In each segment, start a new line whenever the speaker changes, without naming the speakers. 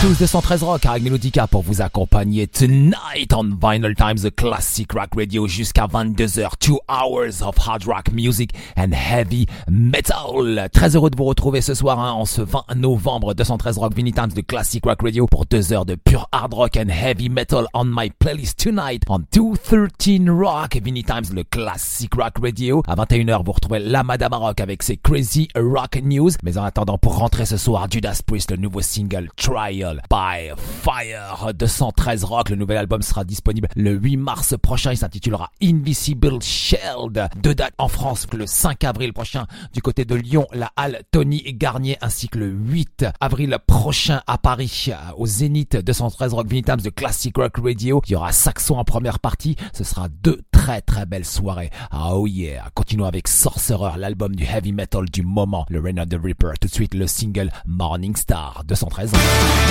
Tous de 113 Rock avec Melodica pour vous accompagner tonight on Vinyl Times, the classic rock radio jusqu'à 22h. Two hours of hard rock music and heavy metal. Très heureux de vous retrouver ce soir hein, en ce 20 novembre 213 Rock Vinyl Times, the classic rock radio pour deux heures de pure hard rock and heavy metal on my playlist tonight on 213 Rock Vinyl Times, le classic rock radio. À 21h, vous retrouvez la Madame Rock avec ses crazy rock news. Mais en attendant, pour rentrer ce soir, Judas Priest, le nouveau single Try By Fire 213 Rock. Le nouvel album sera disponible le 8 mars prochain. Il s'intitulera Invisible Shield. Deux dates en France le 5 avril prochain du côté de Lyon, la halle Tony Garnier ainsi que le 8 avril prochain à Paris au Zénith 213 Rock Vinny de Classic Rock Radio. Il y aura Saxon en première partie. Ce sera deux très très belles soirées. Ah, oh yeah. Continuons avec Sorcerer, l'album du heavy metal du moment, le Reign of the Reaper. Tout de suite le single Morning Star 213.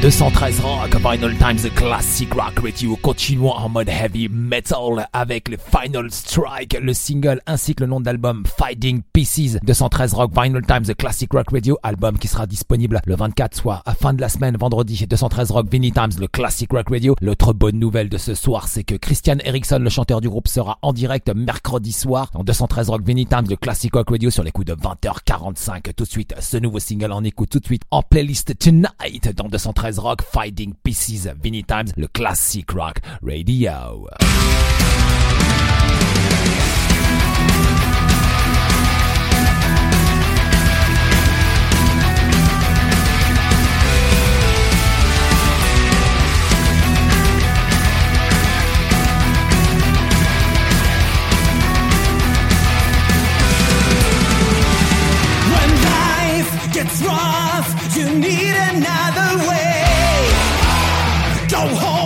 213 Rock, Vinyl Times Classic Rock Radio. Continuons en mode heavy metal avec le Final Strike, le single ainsi que le nom d'album Fighting Pieces. 213 Rock, Vinyl Times Classic Rock Radio, album qui sera disponible le 24, soit à fin de la semaine, vendredi. 213 Rock, Vinyl Times, le Classic Rock Radio. L'autre bonne nouvelle de ce soir, c'est que Christian Eriksson, le chanteur du groupe, sera en direct mercredi soir dans 213 Rock, Vinyl Times, le Classic Rock Radio sur les coups de 20h45. Tout de suite, ce nouveau single en écoute tout de suite en playlist Tonight dans 213 Rock Fighting Pieces, Vinny Times, le classic rock radio.
gets rough, you need another way. Home.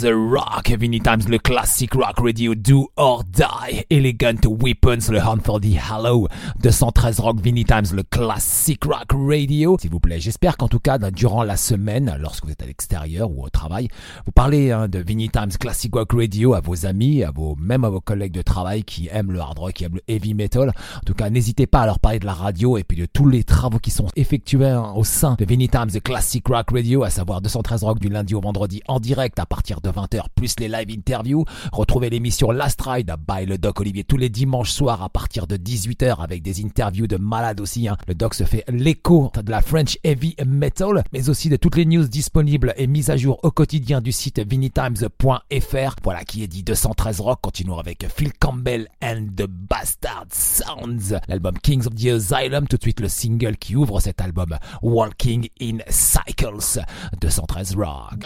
213 Rock, Vinny Times, le classic rock radio Do or Die, Elegant Weapons, le Hunt for the Hello, 213 Rock, Vinny Times, le classic rock radio. S'il vous plaît, j'espère qu'en tout cas, durant la semaine, lorsque vous êtes à l'extérieur ou au travail, vous parlez hein, de Vinny Times Classic Rock Radio à vos amis, à vos, même à vos collègues de travail qui aiment le hard rock, qui aiment le heavy metal. En tout cas, n'hésitez pas à leur parler de la radio et puis de tous les travaux qui sont effectués hein, au sein de Vinny Times, Classic Rock Radio, à savoir 213 Rock du lundi au vendredi en direct à partir de 20h, plus les live interviews. Retrouvez l'émission Last Ride by le Doc Olivier tous les dimanches soirs à partir de 18h avec des interviews de malades aussi. Hein. Le Doc se fait l'écho de la French Heavy Metal, mais aussi de toutes les news disponibles et mises à jour au quotidien du site vinnytimes.fr. Voilà qui est dit 213 Rock. Continuons avec Phil Campbell and the Bastard Sounds. L'album Kings of the Asylum, tout de suite le single qui ouvre cet album Walking in Cycles. 213 Rock.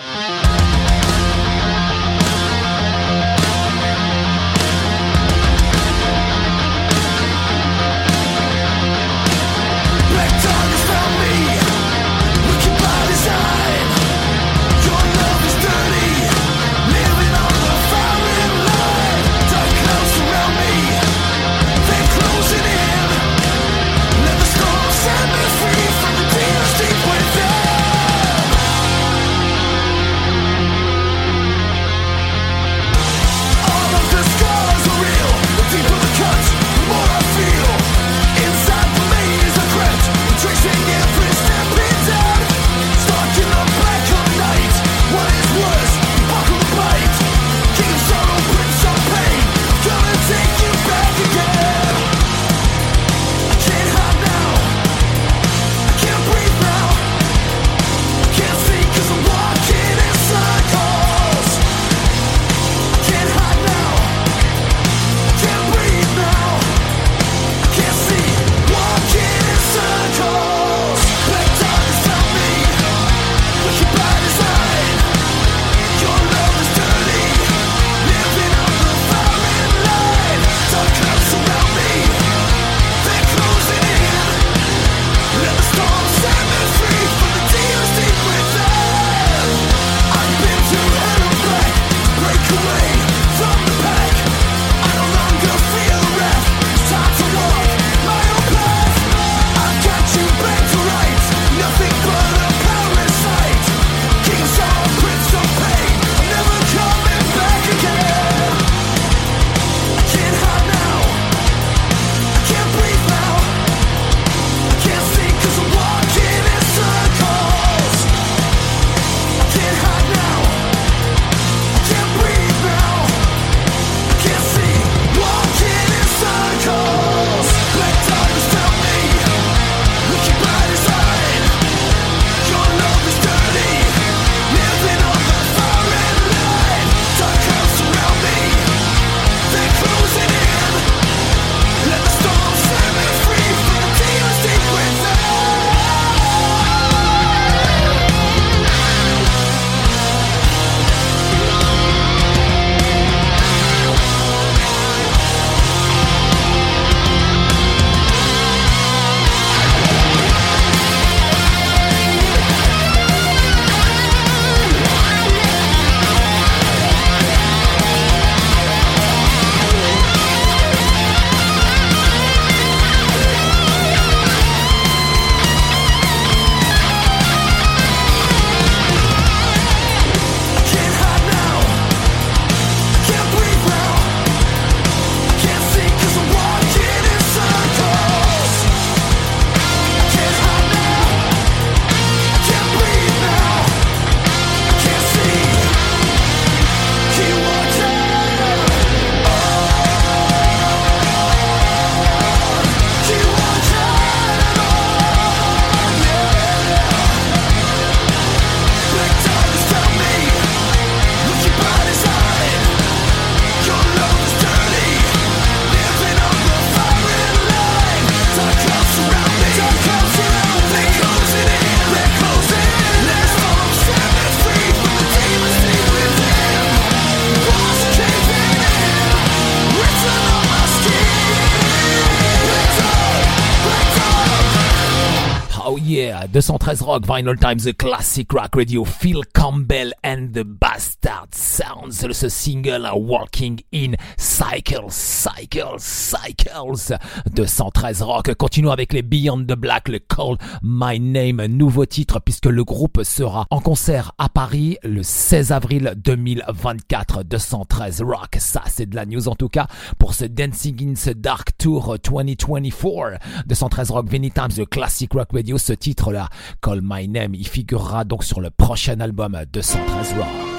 213 Rock, Vinyl Times, the Classic Rock Radio, Phil Campbell and the Bastard Sounds, ce single Walking in Cycles, Cycles, Cycles. 213 Rock, continuons avec les Beyond the Black, le Call My Name, nouveau titre puisque le groupe sera en concert à Paris le 16 avril 2024. 213 Rock, ça c'est de la news en tout cas pour ce Dancing in the Dark Tour 2024. 213 Rock, Vinny Times, the Classic Rock Radio, ce titre-là, Call My Name, il figurera donc sur le prochain album 213 Rock.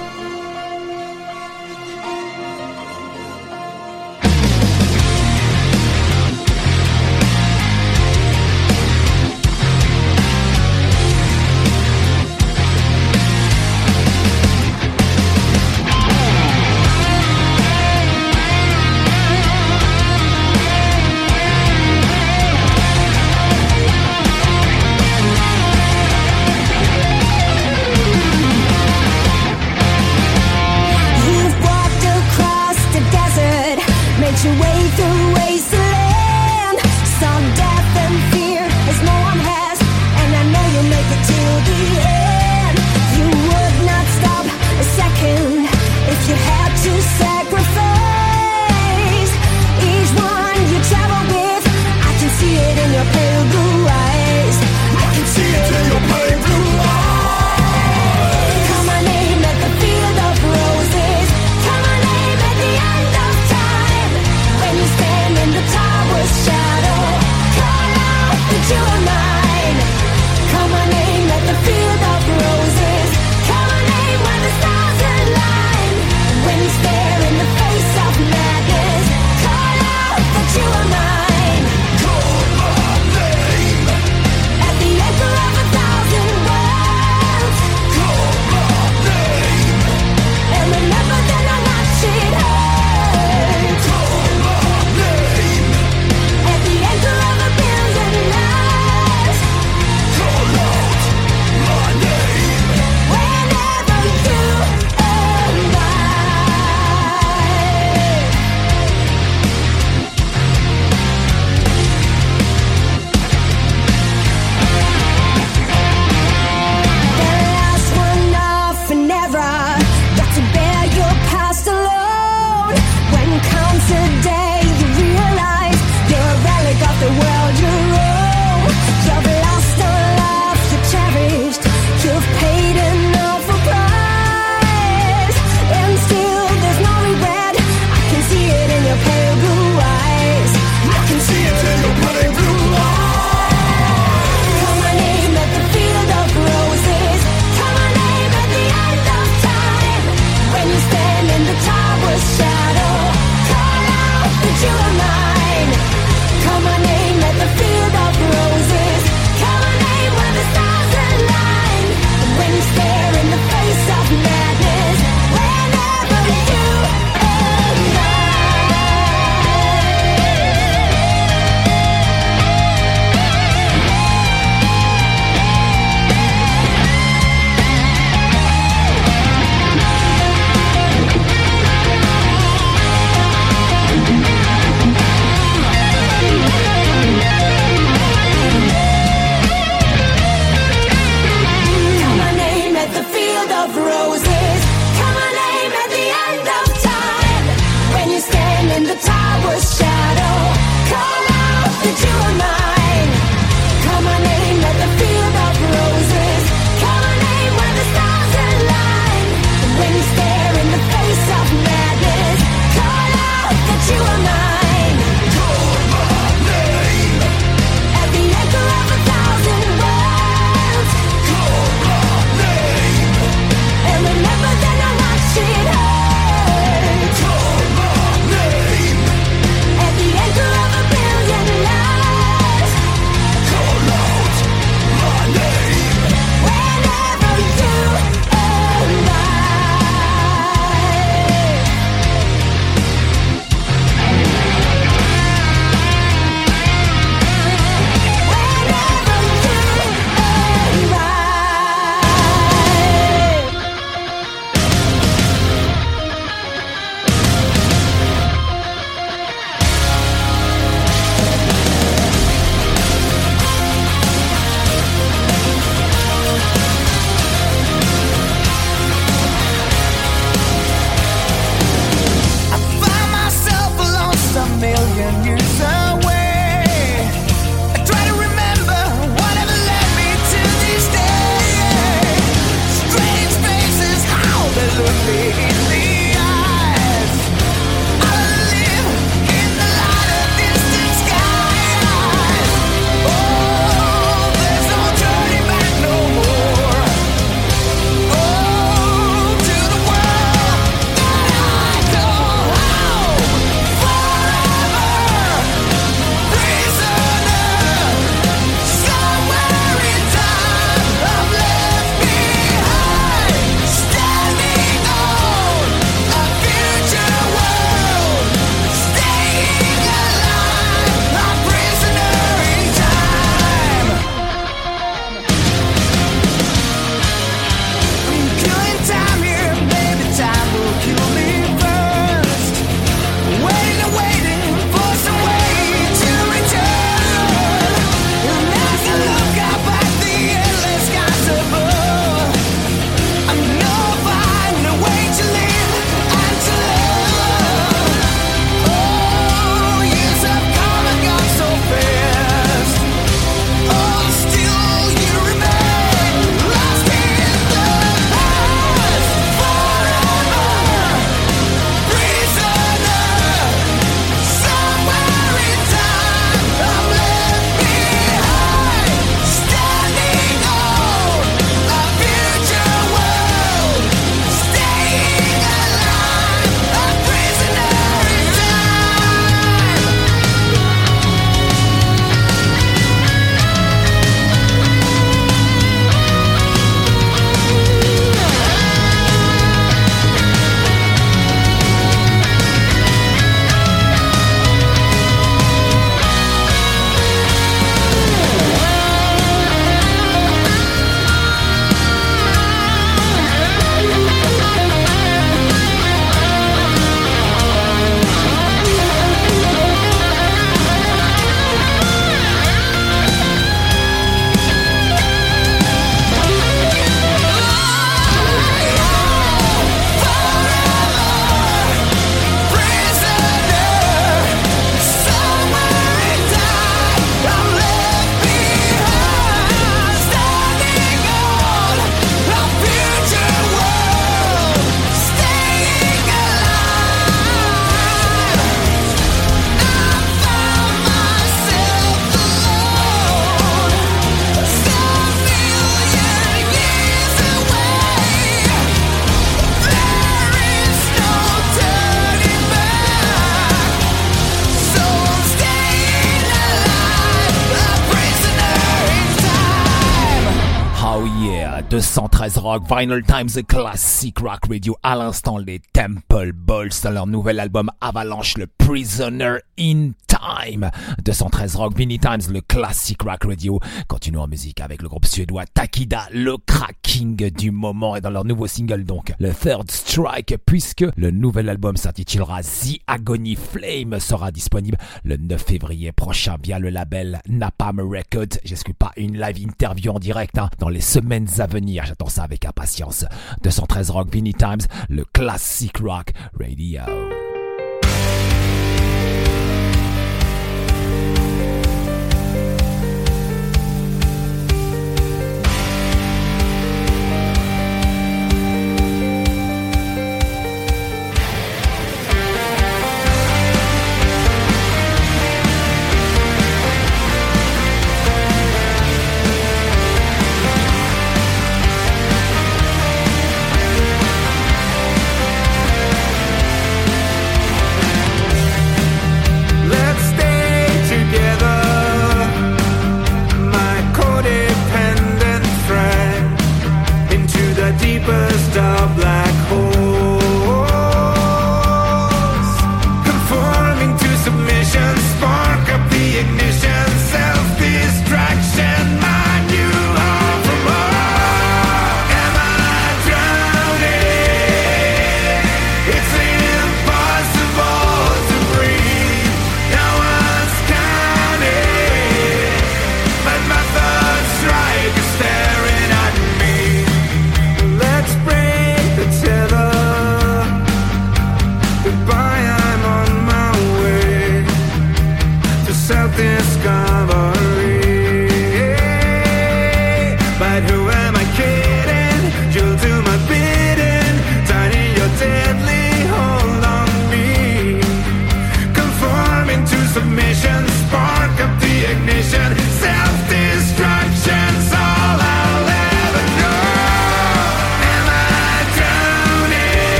Rock, Vinyl Times, The Classic Rock Radio. À l'instant, les Temple Balls dans leur nouvel album Avalanche, le Prisoner in Time. 213 Rock, Vinny Times, le Classic Rock Radio. Continuons en musique avec le groupe suédois Takida, le cracking du moment et dans leur nouveau single donc, le Third Strike, puisque le nouvel album s'intitulera The Agony Flame sera disponible le 9 février prochain via le label Napalm Records. J'excuse pas une live interview en direct hein, dans les semaines à venir. J'attends ça avec impatience. 213 Rock Vinny Times, le classic rock radio.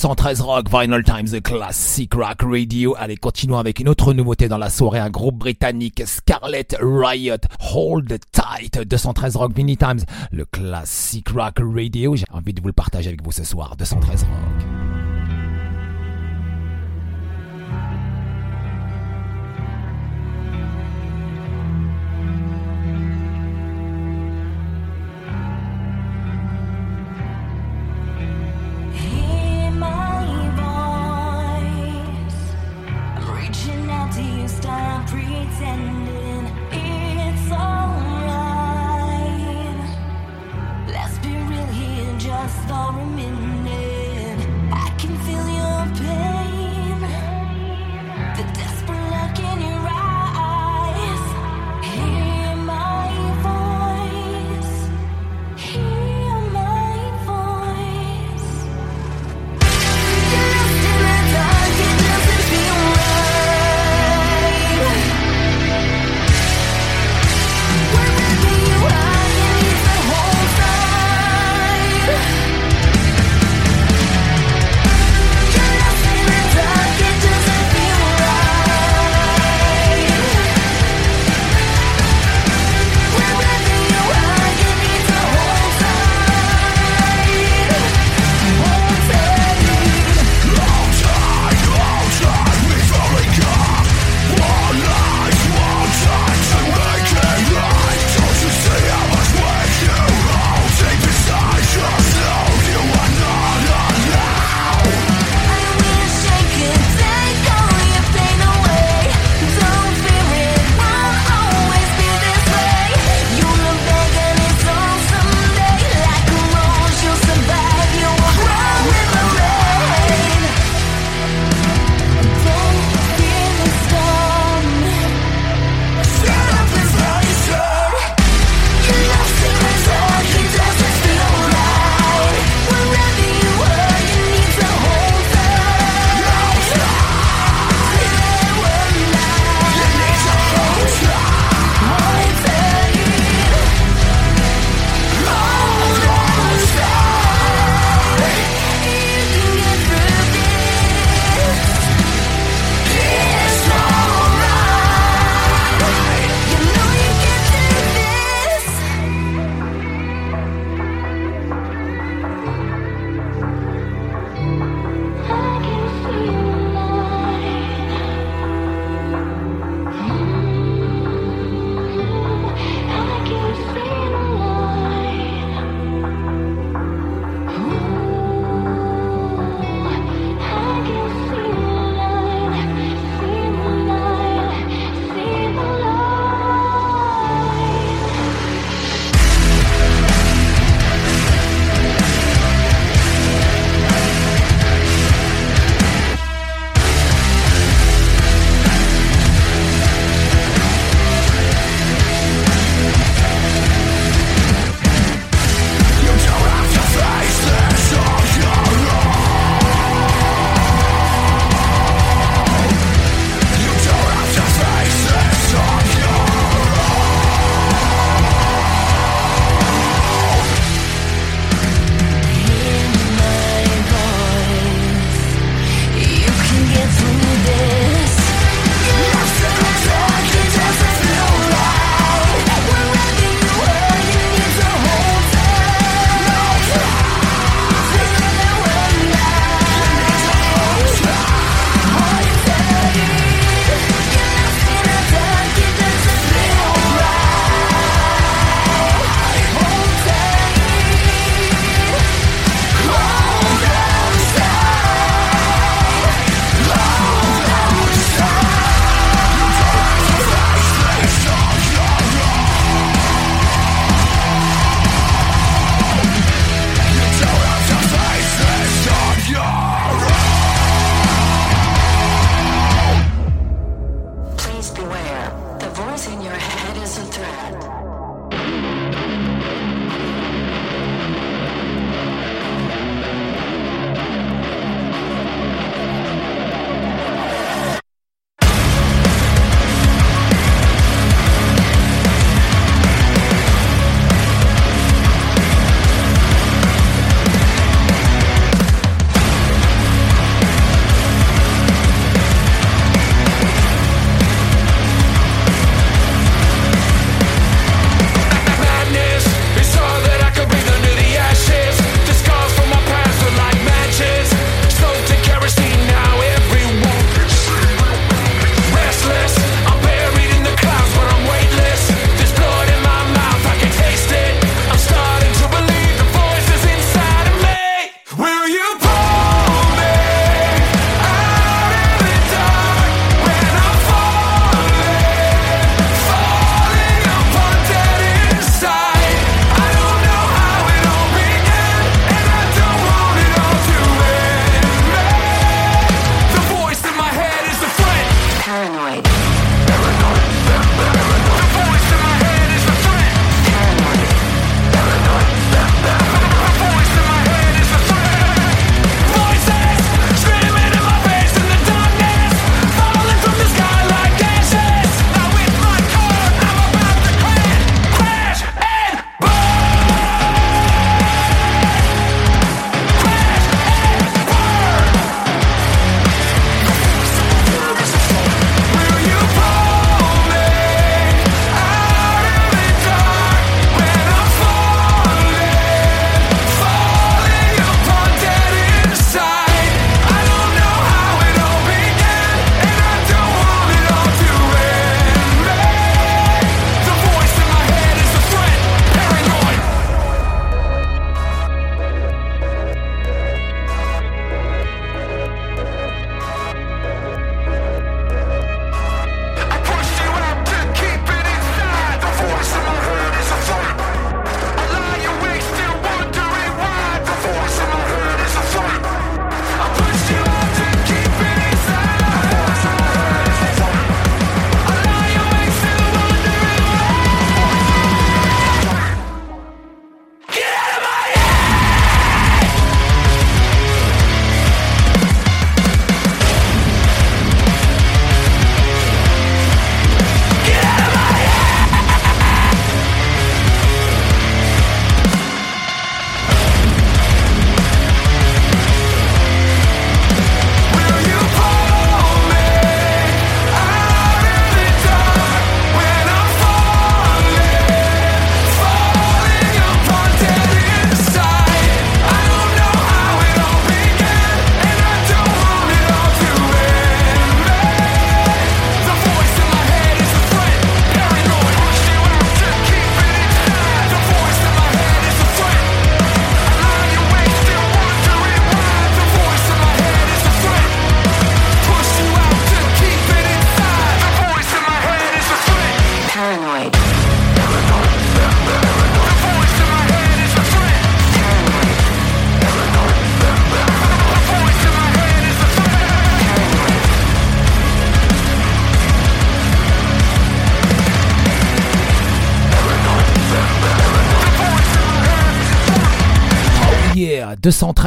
213 Rock, Vinyl Times, The Classic Rock Radio. Allez, continuons avec une autre nouveauté dans la soirée, un groupe britannique, Scarlet Riot, Hold Tight, 213 Rock, Vinyl Times, le Classic Rock Radio. J'ai envie de vous le partager avec vous ce soir, 213 Rock.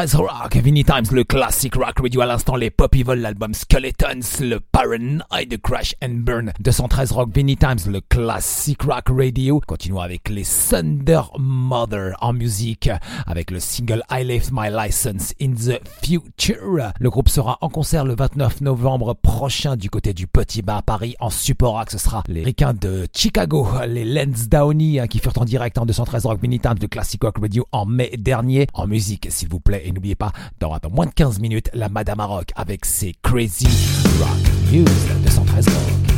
213 Rock, Vinny Times, le classic rock radio à l'instant, les Pop Evil, l'album Skeletons, le Paranoid Crash and Burn. 213 Rock, Vinny Times, le classic rock radio. Continuons avec les Thunder Mother en musique, avec le single I Left My License in the Future. Le groupe sera en concert le 29 novembre prochain du côté du Petit Bas à Paris. En support ce sera les ricains de Chicago, les Lens Downey, hein, qui furent en direct en 213 Rock Vinny Times de Classic Rock Radio en mai dernier. En musique, s'il vous plaît. Et n'oubliez pas, dans, moins de 15 minutes, la Madame Maroc avec ses Crazy Rock News 213 Rock.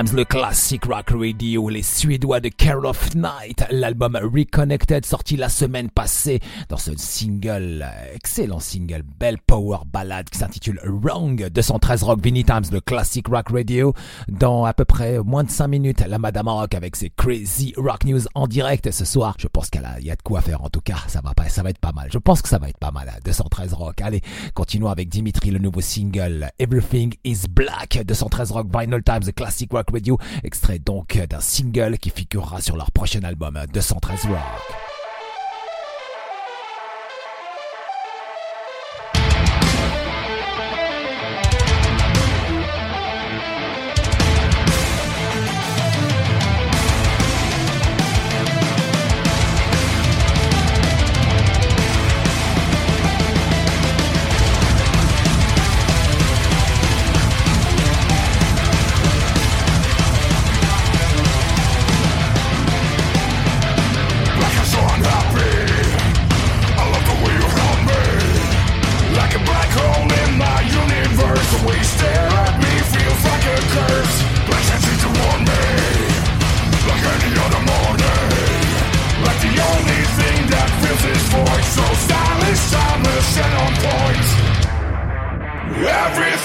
Le classique rock radio, les Suédois de Care of Night, l'album Reconnected sorti la semaine passée dans ce single, excellent single, belle power ballade qui s'intitule Wrong, 213 Rock, Vinny Times, le classique rock radio, dans à peu près moins de 5 minutes, la Madame Rock avec ses crazy rock news en direct ce soir. Je pense qu'il y a de quoi faire en tout cas, ça va pas, ça va être pas mal. Je pense que ça va être pas mal, 213 Rock. Allez, continuons avec Dimitri, le nouveau single Everything is Black, 213 13 Rock Vinyl Times Classic Rock Radio, extrait donc d'un single qui figurera sur leur prochain album 213 Rock.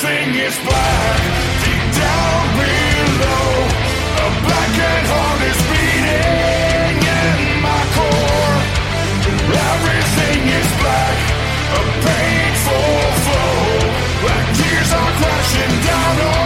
Everything is black deep down below. A blackened heart is beating in my core. Everything is black, a painful flow. like tears are crashing down on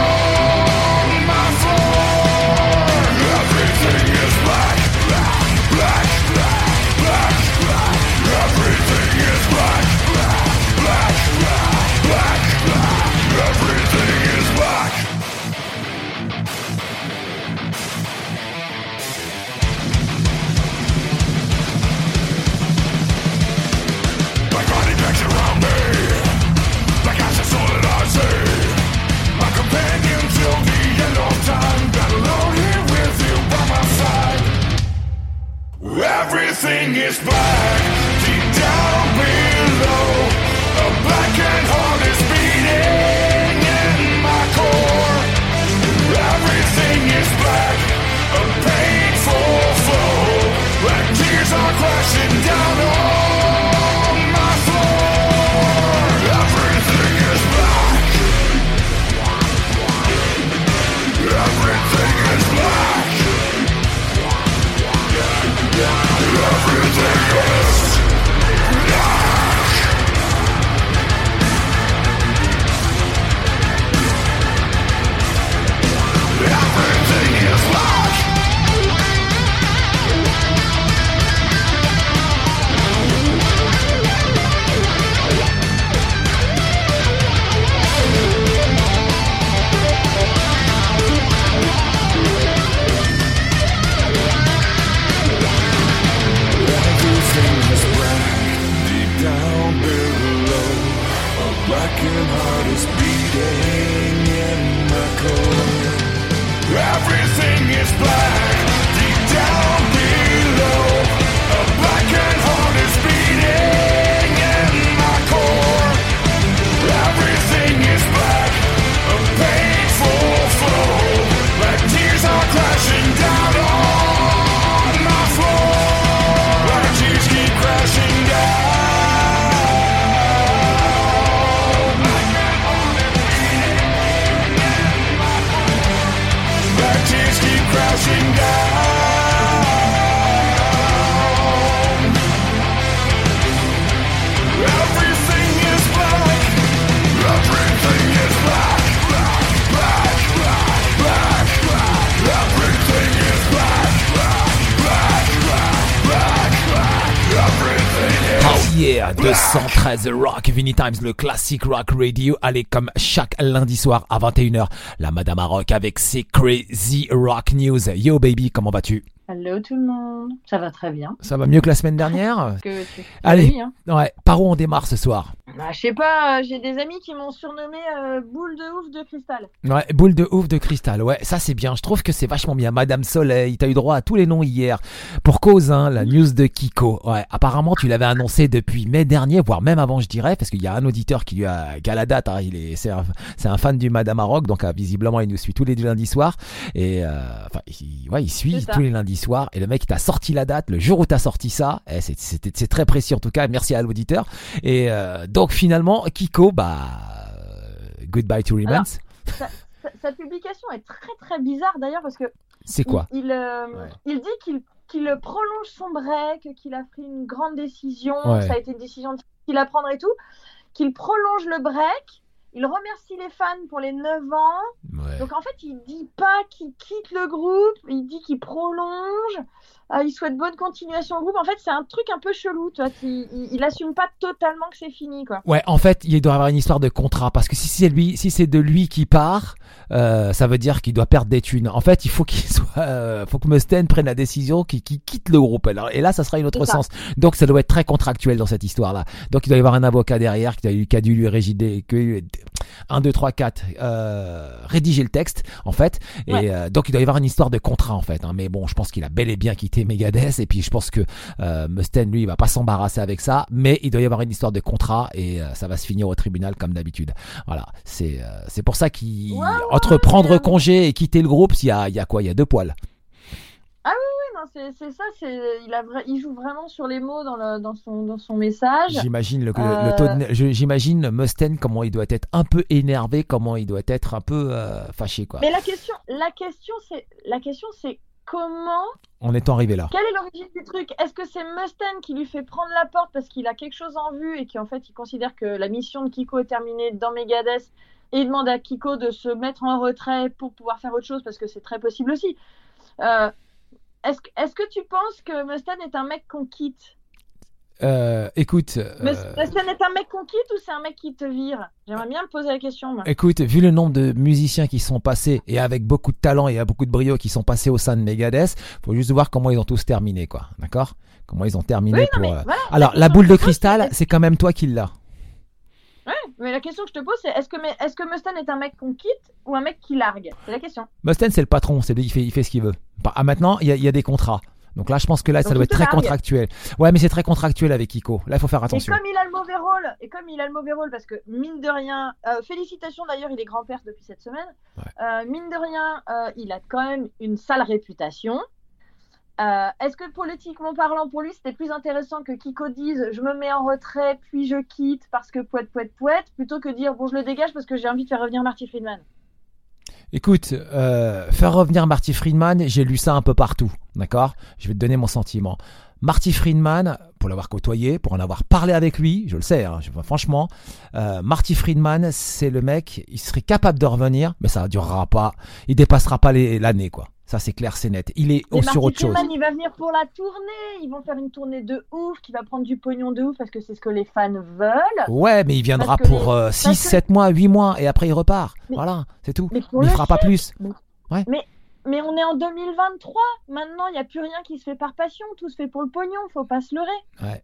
Everything is black, deep down below. A blackened heart is beating in my core. Everything is black, a painful flow. Like tears are crashing down on. broken heart is beating. keep crashing down. The Rock, Vinny Times, le classic rock radio. Allez, comme chaque lundi soir à 21h, la Madame Rock avec ses crazy rock news. Yo baby, comment vas-tu?
Hello tout le monde. Ça va très bien.
Ça va mieux que la semaine dernière
Que tu...
Allez.
Oui, hein.
Ouais, par où on démarre ce soir
Bah, je sais pas, euh, j'ai des amis qui m'ont surnommé euh, boule de ouf de cristal.
Ouais, boule de ouf de cristal. Ouais, ça c'est bien. Je trouve que c'est vachement bien. Madame Soleil, t'as eu droit à tous les noms hier. Pour cause, hein, la news de Kiko. Ouais, apparemment tu l'avais annoncé depuis mai dernier, voire même avant, je dirais, parce qu'il y a un auditeur qui lui a, qui a la date. hein, il est, c'est un, fan du Madame Maroc, donc euh, visiblement il nous suit tous les lundis soirs. Et euh, enfin, il, ouais, il suit tous les lundis soirs. Et le mec t'a sorti la date le jour où t'as sorti ça. Eh, c'est, c'est, c'est très précis en tout cas. Merci à l'auditeur. Et euh, donc finalement, Kiko, bah, euh, goodbye to
Alors,
Romance.
Sa, sa publication est très très bizarre d'ailleurs parce que
C'est quoi
il, il, euh,
Ouais.
il dit qu'il qu'il prolonge son break, qu'il a pris une grande décision,
Ouais.
ça a été une décision qu'il a prendre et tout, qu'il prolonge le break. Il remercie les fans pour les 9 ans.
Ouais.
Donc en fait, il dit pas qu'il quitte le groupe, il dit qu'il prolonge, euh, il souhaite bonne continuation au groupe. En fait, c'est un truc un peu chelou, tu vois. Il, il, il assume pas totalement que c'est fini, quoi.
Ouais, en fait, il doit avoir une histoire de contrat parce que si c'est lui, si c'est de lui qui part, euh, ça veut dire qu'il doit perdre des thunes. En fait, il faut qu'il soit, euh, faut que Mustaine prenne la décision qu'il qu'il quitte le groupe. Alors, et là, ça sera une autre sens. Donc, ça doit être très contractuel dans cette histoire-là. Donc, il doit y avoir un avocat derrière qui a, qui a dû lui régider, que 1, 2, 3, 4, euh, rédiger le texte, en fait. Et
Ouais.
euh, donc, il doit y avoir une histoire de contrat, en fait. hein. Mais bon, je pense qu'il a bel et bien quitté Megadeth. Et puis, je pense que euh, Mustaine, lui, il va pas s'embarrasser avec ça. Mais il doit y avoir une histoire de contrat et euh, ça va se finir au tribunal comme d'habitude. Voilà. C'est euh, c'est pour ça qu'il
Ouais,
entre prendre
euh,
congé et quitter le groupe, il y a, il y a quoi? Il y a deux poils.
Oui, non, c'est c'est ça, c'est il a il joue vraiment sur les mots dans, le, dans son dans son message.
J'imagine le,
Euh,
le taux de- je- j'imagine Mustaine comment il doit être un peu énervé, comment il doit être un peu euh, fâché quoi.
Mais la question, la question, c'est la question, c'est comment
En étant arrivé là.
Quelle est l'origine du truc? Est-ce que c'est Mustaine qui lui fait prendre la porte parce qu'il a quelque chose en vue et qu'en fait il considère que la mission de Kiko est terminée dans Megadeth et il demande à Kiko de se mettre en retrait pour pouvoir faire autre chose parce que c'est très possible aussi. Euh, est-ce, que- est-ce que tu penses que Mustaine est un mec qu'on quitte?
Euh, écoute,
Mus-
euh,
est un mec qu'on quitte ou c'est un mec qui te vire J'aimerais bien me poser la question. moi.
écoute, vu le nombre de musiciens qui sont passés et avec beaucoup de talent et à beaucoup de brio qui sont passés au sein de Megadeth, faut juste voir comment ils ont tous terminé quoi, d'accord? Comment ils ont terminé
Oui, non,
pour.
mais
euh,
voilà,
Alors
la
boule de cristal,
c'est-
quand même toi qui l'as.
Ouais, mais la question que je te pose, c'est est-ce que, est-ce que Mustaine est un mec qu'on quitte ou un mec qui largue? C'est la question.
Mustaine, c'est le patron, c'est lui qui fait, il fait ce qu'il veut. Bah, ah, maintenant, il y a, il y a des contrats. Donc là, je pense que là, ça doit être très contractuel. Ouais, mais c'est très contractuel avec Kiko. Là, il faut faire attention.
Et comme il a le mauvais rôle, et comme il a le mauvais rôle, parce que mine de rien, euh, félicitations d'ailleurs, il est grand-père depuis cette semaine.
Ouais.
Euh, mine de rien, euh, il a quand même une sale réputation. Est-ce que politiquement parlant, pour lui, c'était plus intéressant que Kiko dise je me mets en retrait, puis je quitte parce que poète, poète, poète, plutôt que dire bon, je le dégage parce que j'ai envie de faire revenir Marty Friedman?
Écoute, euh, faire revenir Marty Friedman, j'ai lu ça un peu partout, d'accord? Je vais te donner mon sentiment. Marty Friedman, pour l'avoir côtoyé, pour en avoir parlé avec lui, je le sais, hein, franchement, euh, Marty Friedman, c'est le mec, il serait capable de revenir, mais ça durera pas, il dépassera pas l'année, quoi. Ça, c'est clair, c'est net. Il est
Mais
sur autre chose.
Il va venir pour la tournée. Ils vont faire une tournée de ouf, qui va prendre du pognon de ouf parce que c'est ce que les fans veulent.
Ouais, mais il viendra
Parce
pour
les-
6,
parce que-
7 mois, 8 mois, et après il repart.
Mais-
voilà, c'est tout.
Mais
il
le
fera pas plus.
Mais on est en 2023. Maintenant, il n'y a plus rien qui se fait par passion. Tout se fait pour le pognon. Faut pas se leurrer.
Ouais,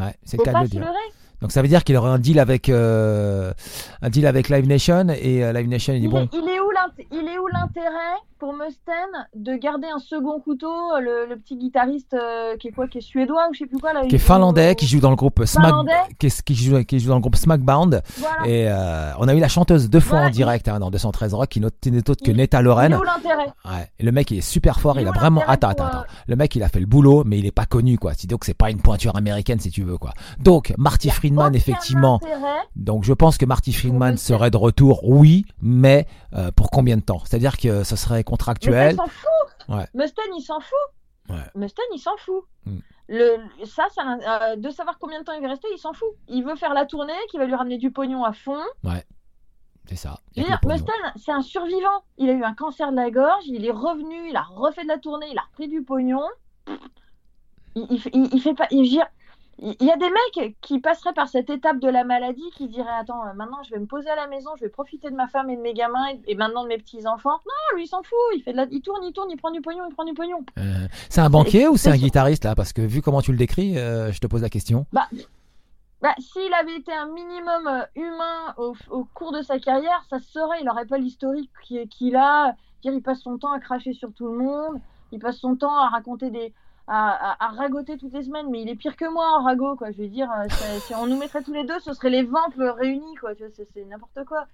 ouais c'est le
Faut
cas de
se leurrer.
Donc ça veut dire qu'il aurait un deal avec euh, un deal avec Live Nation et euh, Live Nation il dit
Il,
bon
est, il est où l'int- il est où l'intérêt pour Mustaine de garder un second couteau, le, le petit guitariste euh, qui est quoi, qui est suédois ou je sais plus quoi là.
qui est
il-
finlandais qui joue dans le groupe Smack qui, est- qui joue qui joue dans le groupe Smackbound
Voilà.
et euh, on a eu la chanteuse deux fois
Voilà,
en direct hein, dans 213 Rock qui n'est autre que
Il-
Neta
Il
Loren
est où l'intérêt?
Ouais. Le mec il est super fort,
Il
il, a vraiment attends attends
euh,
attends. Le mec il a fait le boulot mais il est pas connu quoi. Donc c'est pas une pointure américaine si tu veux quoi. Donc Marty
Il y a
Friedman effectivement. Donc je pense que Marty Friedman serait de retour oui, mais euh, pour combien de temps? C'est-à-dire que ce serait
Mais ça,
contractuel.
il s'en fout.
Ouais.
Mustaine, il s'en fout.
Ouais.
Mustaine, il s'en fout.
Mm.
Le, ça, ça euh, de savoir combien de temps il va rester, il s'en fout. Il veut faire la tournée, qui va lui ramener du pognon à fond.
C'est ça.
Mustaine, c'est un survivant. Il a eu un cancer de la gorge, il est revenu, il a refait de la tournée, il a repris du pognon. Il, il, fait- il- il fait pas. Il, dire, Il y a des mecs qui passeraient par cette étape de la maladie qui diraient Attends, euh, maintenant je vais me poser à la maison, je vais profiter de ma femme et de mes gamins et, maintenant de mes petits-enfants. Non, lui il s'en fout, il, fait de la... il tourne, il tourne, il prend du pognon, il prend du pognon.
Euh, c'est un banquier ou c'est un guitariste là? Parce que vu comment tu le décris, euh, je te pose la question.
Bah, bah, s'il avait été un minimum humain au, au cours de sa carrière, ça se saurait. Il n'aurait pas l'historique qui- qu'il a. Dire, il passe son temps à cracher sur tout le monde. Il passe son temps à raconter des. À, ragoter toutes les semaines, mais il est pire que moi en ragot, quoi. Je veux dire, euh, si on nous mettrait tous les deux, ce serait les vampes réunis, quoi. C'est- n'importe quoi.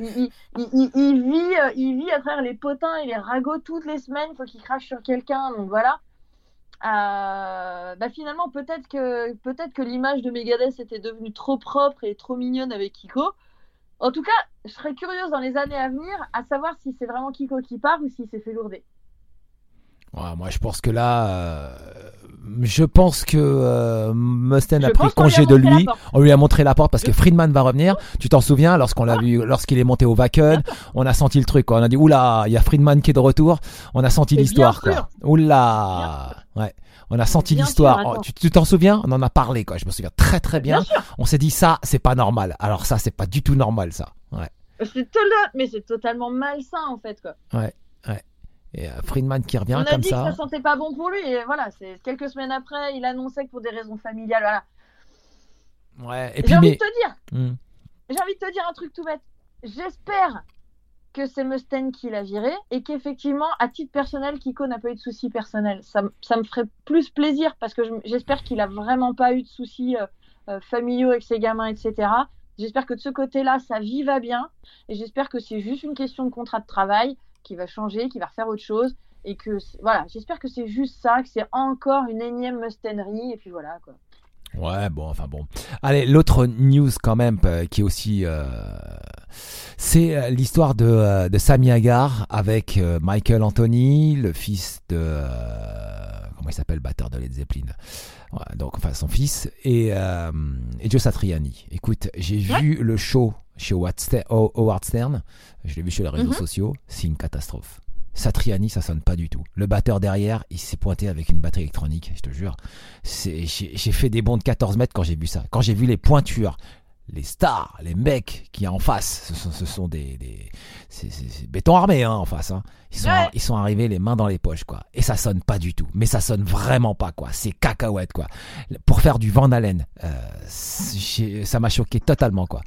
Il, vit, euh, il vit à travers les potins et les ragots toutes les semaines. Faut qu'il crache sur quelqu'un, donc voilà. Euh, bah finalement peut-être que peut-être que l'image de Megadeth était devenue trop propre et trop mignonne avec Kiko. En tout cas, je serais curieuse dans les années à venir à savoir si c'est vraiment Kiko qui part ou s'il s'est fait lourder.
Ouais, moi, je pense que là, euh, je pense que euh, Mustaine a pris congé de lui. On lui a montré la porte parce que Friedman va revenir. Tu t'en souviens lorsqu'on l'a vu, lorsqu'il est monté au Wacken, on a senti le truc. Quoi. On a dit oula, il y a Friedman qui est de retour. On a senti l'histoire. Oula, ouais. On a senti l'histoire. tu t'en souviens? On en a parlé. Quoi. Je me souviens très très bien. On s'est dit ça, c'est pas normal. Alors ça, c'est pas du tout normal ça. Ouais.
C'est mais c'est totalement malsain en fait quoi.
Et euh, Friedman qui revient
On a
comme
dit
ça.
que ça sentait pas bon pour lui et voilà, c'est quelques semaines après, il annonçait que pour des raisons familiales, voilà.
Ouais. Et
J'ai
puis
envie
mais.
de te dire,
Hmm.
j'ai envie de te dire un truc tout bête. J'espère que c'est Mustaine qui l'a viré et qu'effectivement, à titre personnel, Kiko n'a pas eu de soucis personnels. Ça, ça me ferait plus plaisir parce que je- j'espère qu'il a vraiment pas eu de soucis euh, euh, familiaux avec ses gamins, etc. J'espère que de ce côté-là, sa vie va bien et j'espère que c'est juste une question de contrat de travail qui va changer, qui va refaire autre chose et que voilà, j'espère que c'est juste ça, que c'est encore une énième Mustainerie et puis voilà quoi.
Ouais, bon, enfin bon. Allez, l'autre news quand même euh, qui est aussi, euh, c'est euh, l'histoire de, de Sammy Hagar avec Michael Anthony, le fils de euh, comment il s'appelle, le batteur de Led Zeppelin. Ouais, donc enfin son fils et, euh, et Joe Satriani. Écoute, j'ai vu le show chez Howard Stern, je l'ai vu sur les réseaux
Mhm.
sociaux, c'est une catastrophe. Satriani, ça sonne pas du tout. Le batteur derrière, il s'est pointé avec une batterie électronique, je te jure. C'est- J'ai fait des bonds de 14 mètres quand j'ai vu ça. Quand j'ai vu les pointures, les stars, les mecs qui y a en face, ce sont, ce sont des, des c'est béton armé hein, en face. Hein. Ils sont
Ouais.
ils sont arrivés les mains dans les poches quoi. Et ça sonne pas du tout. Mais ça sonne vraiment pas quoi. C'est cacahuète quoi. Pour faire du Van Halen, euh, ça m'a choqué totalement quoi.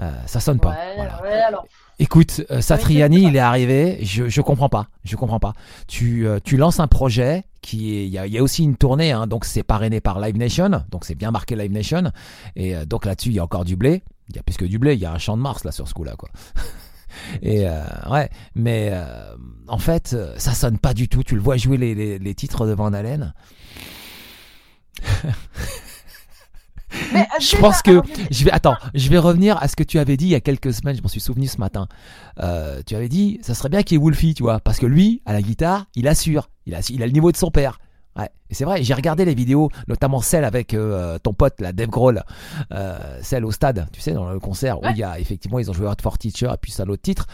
Euh, ça sonne pas.
Ouais,
voilà.
ouais, alors.
Écoute, euh, Satriani, il est arrivé. Je je comprends pas. Je comprends pas. Tu euh, tu lances un projet qui est il y a, y a aussi une tournée hein, donc c'est parrainé par Live Nation donc c'est bien marqué Live Nation et euh, donc là-dessus il y a encore du blé. Il y a plus que du blé. Il y a un champ de Mars là sur ce coup-là quoi. Et euh, ouais, mais euh, en fait, ça sonne pas du tout. Tu le vois jouer les, les, les titres de Van Halen?
Mais, euh,
Je pense que
je-
vais attends, je vais revenir à ce que tu avais dit il y a quelques semaines. Je m'en suis souvenu ce matin. Euh, tu avais dit, ça serait bien qu'il y ait Wolfie, tu vois, parce que lui, à la guitare, il assure, il a, il a le niveau de son père. Ouais, c'est vrai. J'ai regardé les vidéos, notamment celle avec euh, ton pote, la Dave Grohl, euh, celle au stade, tu sais, dans le concert où il y a effectivement ils ont joué Hot for Teacher et puis ça l'autre titre,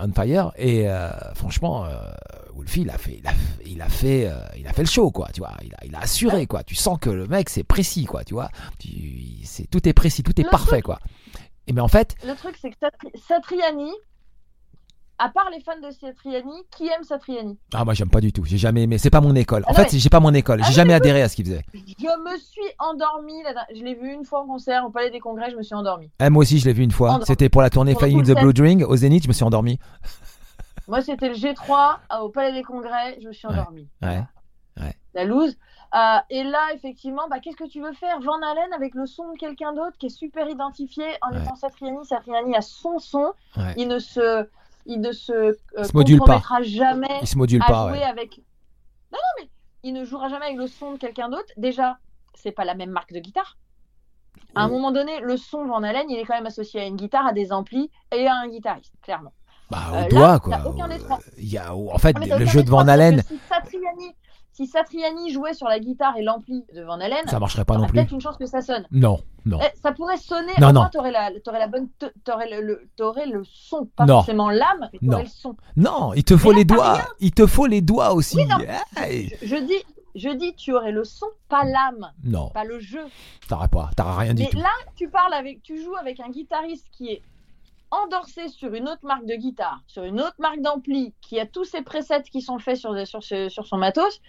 On Fire. Et euh, franchement, Wolfie, il a fait, il a, il a fait, euh, il a fait le show, quoi. Tu vois, il a, il a assuré, quoi. Tu sens que le mec c'est précis, quoi. Tu vois, tu- c'est tout est précis, tout est
Le
parfait, quoi. Et mais en fait,
Le truc, c'est que Satri- Satriani, à part les fans de Satriani, qui aime Satriani?
Ah moi j'aime pas du tout. J'ai jamais aimé. C'est pas mon école. En
Ah non,
fait,
mais-
j'ai pas mon école.
Ah
J'ai jamais adhéré à ce qu'il faisait.
Je me suis endormie. là- Je l'ai vu une fois en concert au Palais des Congrès, je me suis endormie.
Eh, moi aussi, je l'ai vu une fois.
Endormi.
C'était pour la tournée Flying the Blue Dream au Zénith. Je me suis endormi.
Moi, c'était le G3 euh, au Palais des Congrès, je me suis endormie.
ouais,
La loose. Euh, et là, effectivement, bah, qu'est-ce que tu veux faire? Van Halen avec le son de quelqu'un d'autre qui est super identifié en
Ouais.
étant Satriani. Satriani a son son.
Ouais.
Il ne se, il ne se, euh,
Il se module pas.
jamais
Il se module
à
pas.
jouer
Ouais.
avec. Non, non, mais il ne jouera jamais avec le son de quelqu'un d'autre. Déjà, c'est pas la même marque de guitare. À un moment donné, le son Van Halen, il est quand même associé à une guitare, à des amplis et à un guitariste, clairement.
Bah,
Euh,
au
là,
doigt, quoi.
t'as aucun des trois.
Il y a, en fait,
mais
le jeu de Van Halen,
Si Satriani, si Satriani jouait sur la guitare et l'ampli de Van Halen,
ça marcherait pas non
t'aurais
plus.
peut-être une chance que ça sonne.
Non, non.
Eh, ça pourrait sonner,
Non, non.
t'aurais la, t'aurais la bonne, t'aurais le, le- t'aurais le son, pas
Non.
forcément l'âme, mais t'aurais le son.
Non, il te faut
Mais là,
les doigts. Il te faut les doigts aussi.
Oui, non.
Hey.
Je, je dis, Je dis, tu aurais le son, pas l'âme,
Non,
pas le jeu.
t'aurais pas, t'auras rien du
Mais
tout.
là, tu parles avec, tu joues avec un guitariste qui est endorsé sur une autre marque de guitare, sur une autre marque d'ampli, qui a tous ses presets qui sont faits sur, sur, son matos.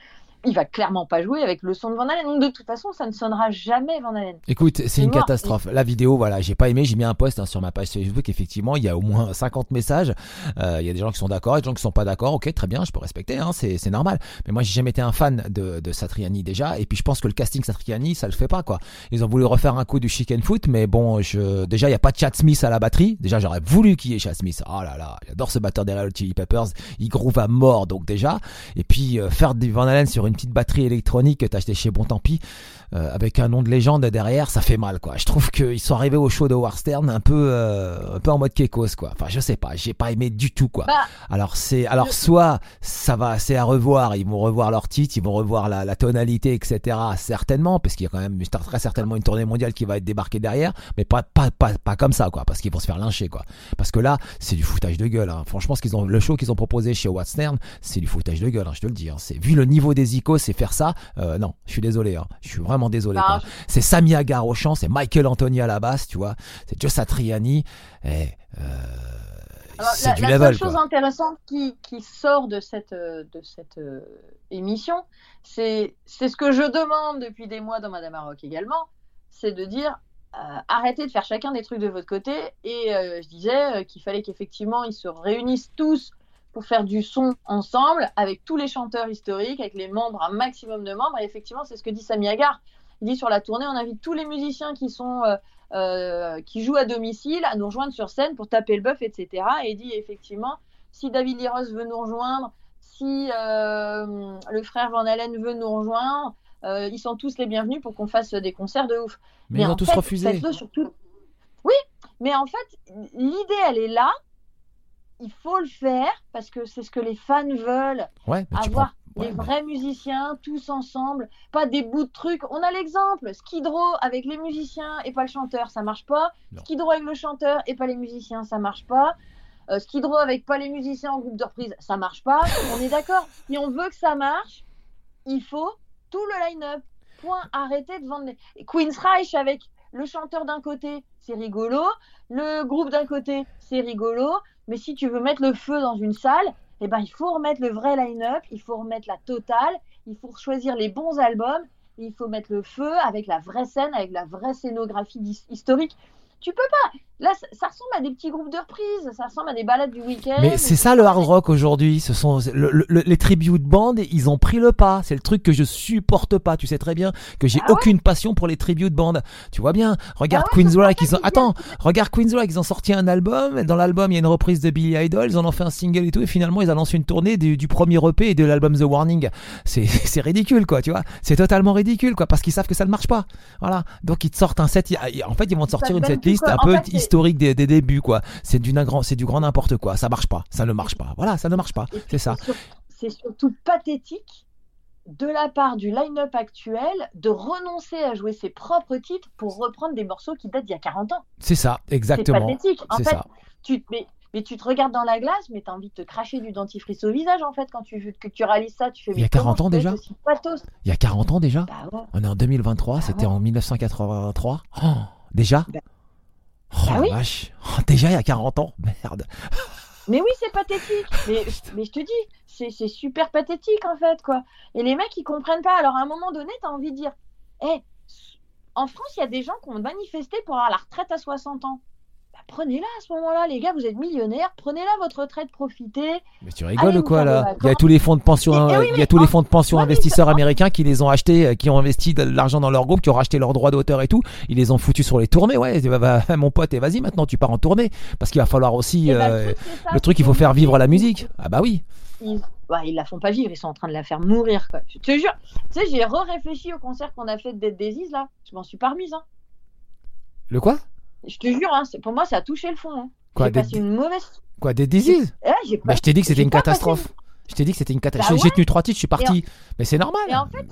Il va clairement pas jouer avec le son de Van Halen. Donc de toute façon, ça ne sonnera jamais Van Halen.
Écoute, c'est une
mort.
catastrophe. La vidéo, voilà, j'ai pas aimé. J'ai mis un post hein, sur ma page Facebook. Effectivement, il y a au moins 50 messages. Euh, Il y a des gens qui sont d'accord, et des gens qui sont pas d'accord. Ok, très bien, je peux respecter. Hein, c'est c'est normal. Mais moi, j'ai jamais été un fan de, de Satriani déjà. Et puis, je pense que le casting Satriani, ça le fait pas quoi. Ils ont voulu refaire un coup du chicken foot, mais bon, je déjà, il y a pas de Chad Smith à la batterie. Déjà, j'aurais voulu qu'il y ait Chad Smith. Oh là là, j'adore ce batteur derrière le Chili Peppers. Il groove à mort, donc déjà. Et puis, euh, faire du Van Halen sur une petite batterie électronique que t'as acheté chez Bon Tant Pis, euh, avec un nom de légende derrière, ça fait mal quoi. Je trouve qu'ils sont arrivés au show de Howard Stern un peu, euh, un peu en mode Kekos quoi. Enfin, je sais pas, j'ai pas aimé du tout quoi.
Bah,
Alors c'est, alors soit ça va, c'est à revoir, ils vont revoir leur titre, ils vont revoir la, la tonalité, etc. Certainement, parce qu'il y a quand même très certainement une tournée mondiale qui va être débarquée derrière, mais pas pas pas, pas comme ça quoi, parce qu'ils vont se faire lyncher quoi. Parce que là, c'est du foutage de gueule. hein. Franchement, ce qu'ils ont, le show qu'ils ont proposé chez Howard Stern, c'est du foutage de gueule. hein, je te le dis. hein. C'est vu le niveau des c'est faire ça. euh, non, je suis désolé. hein. Je suis vraiment désolé.
Bah.
C'est Sami Hagar au chant, c'est Michael Anthony à la basse, tu vois. C'est Joe Satriani. Et, euh,
Alors,
c'est
la,
du
la
level.
seule chose
quoi.
intéressante qui, qui sort de cette, euh, de cette euh, émission, c'est c'est ce que je demande depuis des mois dans Madame Maroc également, c'est de dire euh, arrêtez de faire chacun des trucs de votre côté. Et euh, je disais euh, qu'il fallait qu'effectivement ils se réunissent tous pour faire du son ensemble avec tous les chanteurs historiques, avec les membres, un maximum de membres. Et effectivement, c'est ce que dit Sami Hagar. Il dit sur la tournée, on invite tous les musiciens qui sont euh, euh, qui jouent à domicile à nous rejoindre sur scène pour taper le bœuf, etc. Et il dit effectivement, si David Liros veut nous rejoindre, si euh, le frère Van Halen veut nous rejoindre, ils sont tous les bienvenus pour qu'on fasse des concerts de ouf.
Mais ils
en
ont tous
fait,
refusé.
surtout- Oui, mais en fait, l'idée, elle est là. Il faut le faire parce que c'est ce que les fans veulent
Ouais, mais tu
avoir
prends- ouais,
les
mais-
vrais musiciens tous ensemble, pas des bouts de trucs. On a l'exemple, Skid Row avec les musiciens et pas le chanteur, ça marche pas.
Non.
Skid Row avec le chanteur et pas les musiciens, ça marche pas. Euh, Skid Row avec pas les musiciens en groupe de reprise, ça marche pas. On est d'accord. Si on veut que ça marche, il faut tout le line-up. Point. Arrêtez de vendre. Les... Queen's Reich avec le chanteur d'un côté, c'est rigolo. Le groupe d'un côté, c'est rigolo. Mais si tu veux mettre le feu dans une salle, eh ben, il faut remettre le vrai line-up, il faut remettre la totale, il faut choisir les bons albums, il faut mettre le feu avec la vraie scène, avec la vraie scénographie historique. Tu peux pas. Là, ça, ça ressemble à des petits groupes de reprises, ça ressemble à des balades du week-end.
Mais c'est ça le hard rock aujourd'hui. Ce sont le- le- le- les tribute bands. Ils ont pris le pas. C'est le truc que je supporte pas. Tu sais très bien que j'ai
Ah ouais
aucune passion pour les tribute bands. Tu vois bien? Regarde
Ah ouais,
Ils ont attends. Regarde Queen's Rock. Ils ont sorti un album. Dans l'album, il y a une reprise de Billy Idol. Ils en ont fait un single et tout. Et finalement, ils ont lancé une tournée du, du premier EP et de l'album The Warning. C'est ridicule quoi. Tu vois. C'est totalement ridicule quoi parce qu'ils savent que ça ne marche pas. Voilà. Donc ils te sortent un set. En fait, ils vont te sortir une
donne
setlist un peu
fait,
historique des, des débuts quoi. C'est du grand, c'est du grand n'importe quoi. Ça marche pas. Ça ne marche pas. Voilà, ça ne marche pas. C'est ça.
C'est surtout pathétique de la part du line-up actuel de renoncer à jouer ses propres titres pour reprendre des morceaux qui datent d'il y a 40 ans.
C'est ça,
C'est
exactement.
pathétique. En
C'est
fait,
ça.
tu te mets- mais tu te regardes dans la glace, mais tu as envie de te cracher du dentifrice au visage en fait quand tu, que tu réalises ça. Tu fais,
Il y a
mais comment
40 ans déjà Il y a 40 ans déjà
Bah ouais.
On est en 2023, c'était
ouais.
en 1983. Oh, déjà
Bah-
Oh la
oui.
vache. Oh, déjà il y a 40 ans Merde.
Mais oui, c'est pathétique. Mais, mais je te dis, c'est c'est super pathétique en fait, quoi. Et les mecs, ils comprennent pas. Alors à un moment donné, tu as envie de dire, hé, en France, il y a des gens qui ont manifesté pour avoir la retraite à 60 ans. Bah, prenez-la à ce moment-là, les gars, vous êtes millionnaires, prenez-la votre retraite, profitez.
Mais tu rigoles ou quoi là Il y a tous les fonds de pension,
eh
euh,
oui,
il y a tous les fonds de pension investisseurs américains qui les ont achetés, euh, qui ont investi de l'argent dans leur groupe, qui ont racheté leurs droits d'auteur et tout. Ils les ont foutus sur les tournées. Ouais, bah, bah, mon pote, et vas-y maintenant, tu pars en tournée parce qu'il va falloir aussi
bah,
euh,
le truc, c'est ça,
le truc. Il faut faire vivre la musique. Ah bah oui.
ils, bah, ils la font pas vivre, ils sont en train de la faire mourir. Quoi. Je te jure, tu sais, j'ai re-réfléchi au concert qu'on a fait de Dead Daisies, là. Je m'en suis pas remise. Hein.
Le quoi?
Je te jure, hein, pour moi, ça a touché le fond. Hein.
Quoi, Dead-
passé une mauvaise.
Quoi, des diseases?
Eh, pas-
Bah, je t'ai dit que c'était une catastrophe. Je t'ai dit que c'était une catastrophe.
Bah
J'ai tenu trois titres, je suis parti. Mais c'est normal.
Et en fait,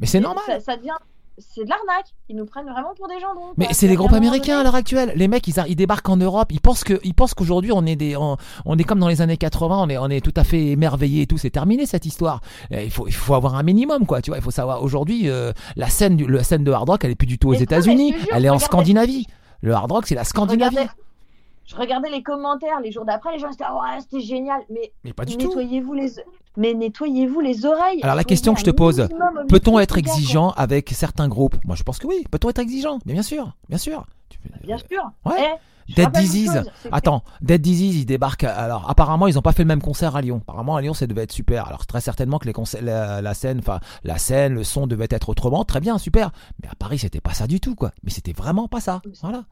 Mais c'est normal.
Ça, ça devient, c'est de l'arnaque. Ils nous prennent vraiment pour des jambons.
Mais
quoi.
c'est les
à
groupes américains à l'heure actuelle. Les mecs, ils, a- ils débarquent en Europe. Ils pensent que, ils pensent qu'aujourd'hui on est des, on, on est comme dans les années 80. On est, on est tout à fait émerveillé et tout. C'est terminé cette histoire. Et il faut, il faut avoir un minimum, quoi. Tu vois, il faut savoir. Aujourd'hui, euh, la scène, la scène de hard rock, elle est plus du tout aux
Mais
États-Unis.
mais
Elle est en Scandinavie. Le hard rock, c'est la
Je
Scandinavie.
regardais, je regardais les commentaires les jours d'après, les gens étaient ah ouais, c'était génial, mais
Mais pas du tout.
nettoyez-vous les mais nettoyez-vous les oreilles.
Alors la question que je te pose, peut-on être exigeant avec certains groupes? Moi, je pense que oui. Peut-on être exigeant? Mais bien sûr, bien sûr.
Bien sûr.
Ouais.
Eh,
Dead Disease.
chose,
Attends, Dead Disease, ils débarquent. Alors, apparemment, ils n'ont pas fait le même concert à Lyon. Apparemment, à Lyon, ça devait être super. Alors, très certainement que les concerts, la, la scène, enfin, la scène, le son devait être autrement. Très bien, super. Mais à Paris, c'était pas ça du tout, quoi. Mais c'était vraiment pas ça. Voilà.